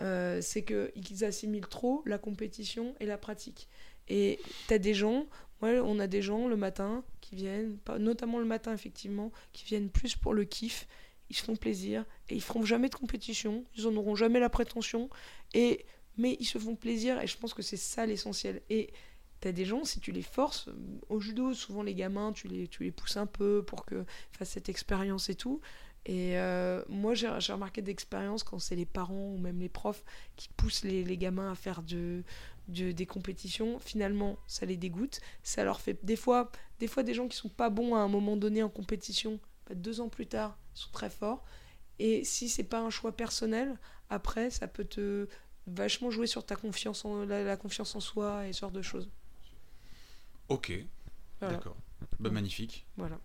Euh, c'est qu'ils assimilent trop la compétition et la pratique. Et t'as des gens, on a des gens le matin qui viennent, notamment le matin effectivement, qui viennent plus pour le kiff, ils se font plaisir et ils feront jamais de compétition, ils en auront jamais la prétention, et mais ils se font plaisir et je pense que c'est ça l'essentiel. Et t'as des gens, si tu les forces, au judo, souvent les gamins, tu les, tu les pousses un peu pour qu'ils fassent cette expérience et tout. Et euh, moi, j'ai remarqué d'expérience quand c'est les parents ou même les profs qui poussent les, les gamins à faire de, des compétitions, finalement, ça les dégoûte. Ça leur fait des fois, des fois des gens qui sont pas bons à un moment donné en compétition, bah, deux ans plus tard, sont très forts. Et si c'est pas un choix personnel, après, ça peut te vachement jouer sur ta confiance en la, confiance en soi et ce genre de choses. Ok, d'accord. Bah, magnifique. Voilà.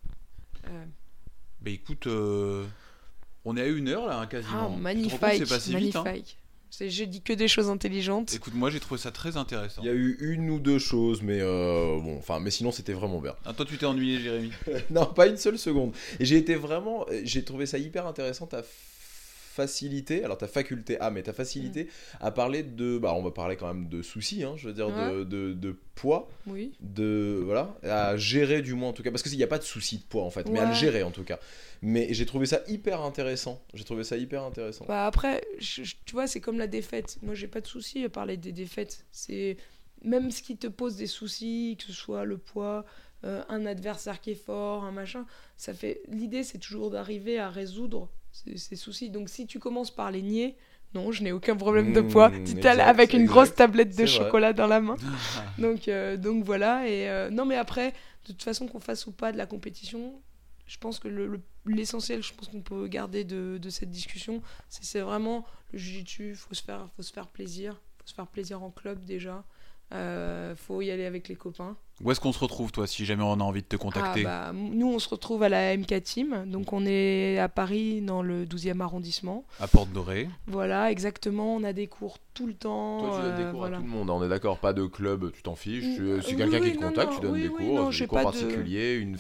Euh... Bah écoute, euh, on est à une heure là, hein, quasiment. Ah, magnifique, magnifique. Vite, hein j'ai dit que des choses intelligentes. Écoute, moi j'ai trouvé ça très intéressant. Il y a eu une ou deux choses, mais euh, bon, enfin, mais sinon c'était vraiment bien. Ah, toi tu t'es ennuyé, Jérémy? *laughs* Non, pas une seule seconde. Et j'ai été vraiment, j'ai trouvé ça hyper intéressant ta facilité, alors ta faculté, ah mais ta facilité mm. à parler de, bah on va parler quand même de soucis, hein, je veux dire de, de, poids, oui. de voilà, à gérer du moins en tout cas, parce qu'il n'y a pas de souci de poids en fait, mais à le gérer en tout cas. Mais j'ai trouvé ça hyper intéressant. J'ai trouvé ça hyper intéressant. Bah après, tu vois, c'est comme la défaite. Moi, j'ai pas de souci à parler des défaites. C'est même ce qui te pose des soucis, que ce soit le poids, euh, un adversaire qui est fort, un machin. Ça fait. L'idée, c'est toujours d'arriver à résoudre ces, soucis. Donc, si tu commences par les nier. Non, je n'ai aucun problème de poids. Mmh, tu avec une grosse tablette de chocolat dans la main. *laughs* *laughs* donc, euh, donc voilà. Et euh, non, mais après, de toute façon, qu'on fasse ou pas de la compétition, je pense que l'essentiel, je pense qu'on peut garder de, cette discussion, c'est vraiment le jiu-jitsu, il faut, se faire, faut se faire plaisir, faut se faire plaisir en club déjà, euh, faut y aller avec les copains. Où est-ce qu'on se retrouve toi si jamais on a envie de te contacter ah, bah, Nous on se retrouve à la MK Team, donc on est à Paris dans le 12e arrondissement. À Porte Dorée. Voilà, exactement, on a des cours tout le temps. Toi tu donnes des euh, cours à tout le monde, hein, on est d'accord, pas de club, tu t'en fiches, c'est quelqu'un qui te contacte, tu donnes des cours, des cours particuliers, une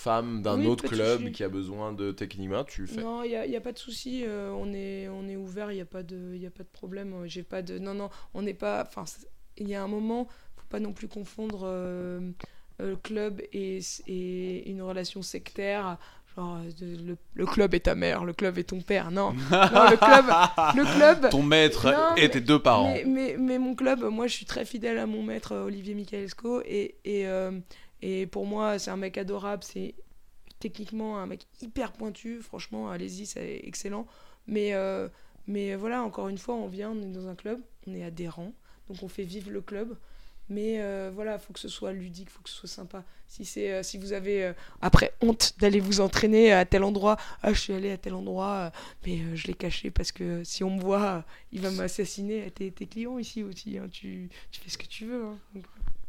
femme d'un autre club qui a besoin de techniquement, tu fais. Non, il n'y a, a, pas de souci, euh, on, est, on est ouvert, il n'y a, pas de, y a pas de problème. Euh, j'ai pas de. Non, non, on n'est pas. Enfin, il y a un moment, faut pas non plus confondre euh, le club et, et, une relation sectaire. Genre, le, club est ta mère, le club est ton père. Non, *laughs* le club. Le club ton maître et tes deux parents. Mais, mais, mais, mon club, moi, je suis très fidèle à mon maître, Olivier Michaelsco. Et. et et pour moi, c'est un mec adorable, c'est techniquement un mec hyper pointu. Franchement, allez-y, c'est excellent. Mais, euh, mais voilà, encore une fois, on vient, on est dans un club, on est adhérent, donc on fait vivre le club. Mais euh, voilà, il faut que ce soit ludique, il faut que ce soit sympa. Si, euh, si vous avez après honte d'aller vous entraîner à tel endroit, ah, je suis allé à tel endroit, mais je l'ai caché parce que si on me voit, il va m'assassiner. T'es, t'es client ici aussi, hein, tu, fais ce que tu veux. Hein.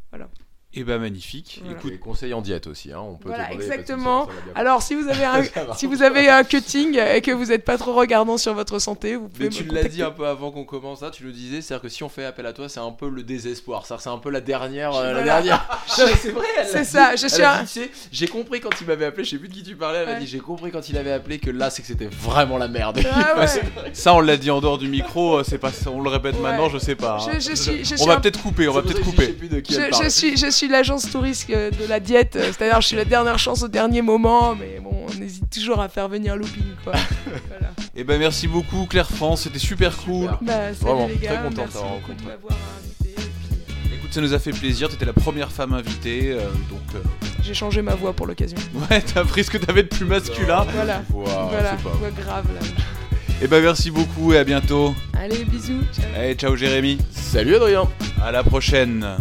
voilà. Eh ben magnifique. Écoute, conseils en diète aussi, hein. on peut voilà, exactement. Alors si vous avez un, *laughs* si vous avez un cutting et que vous n'êtes pas trop regardant sur votre santé, vous pouvez. Mais tu l'as dit un peu avant qu'on commence, là, tu le disais, c'est-à-dire que si on fait appel à toi, c'est un peu le désespoir, c'est un peu la dernière, euh, la dernière. *laughs* c'est vrai. C'est ça. Je suis. Un... J'ai compris quand il m'avait appelé, je sais plus de qui tu parlais. Elle a dit j'ai compris quand il avait appelé que là c'est que c'était vraiment la merde. Ah *laughs* ça on l'a dit en dehors du micro, euh, c'est pas, on le répète maintenant, je sais pas. Hein. Je, suis, on va peut-être couper, on va peut-être couper. Je suis, je suis l'agence touriste de la diète. Euh, c'est-à-dire, je suis la dernière chance au dernier moment, mais bon, on hésite toujours à faire venir looping, quoi. *laughs* Et eh ben, merci beaucoup, Claire France, c'était super cool. Bah, Vraiment, les gars, très content merci beaucoup de m'avoir invité. Écoute, ça nous a fait plaisir, t'étais la première femme invitée, euh, donc. Euh, J'ai changé ma voix pour l'occasion. *laughs* Ouais, t'as pris ce que t'avais de plus masculin. Voilà, voilà, voix grave là. Et eh ben merci beaucoup et à bientôt. Allez, bisous. Ciao. Allez, ciao Jérémy. Salut Adrien. À la prochaine.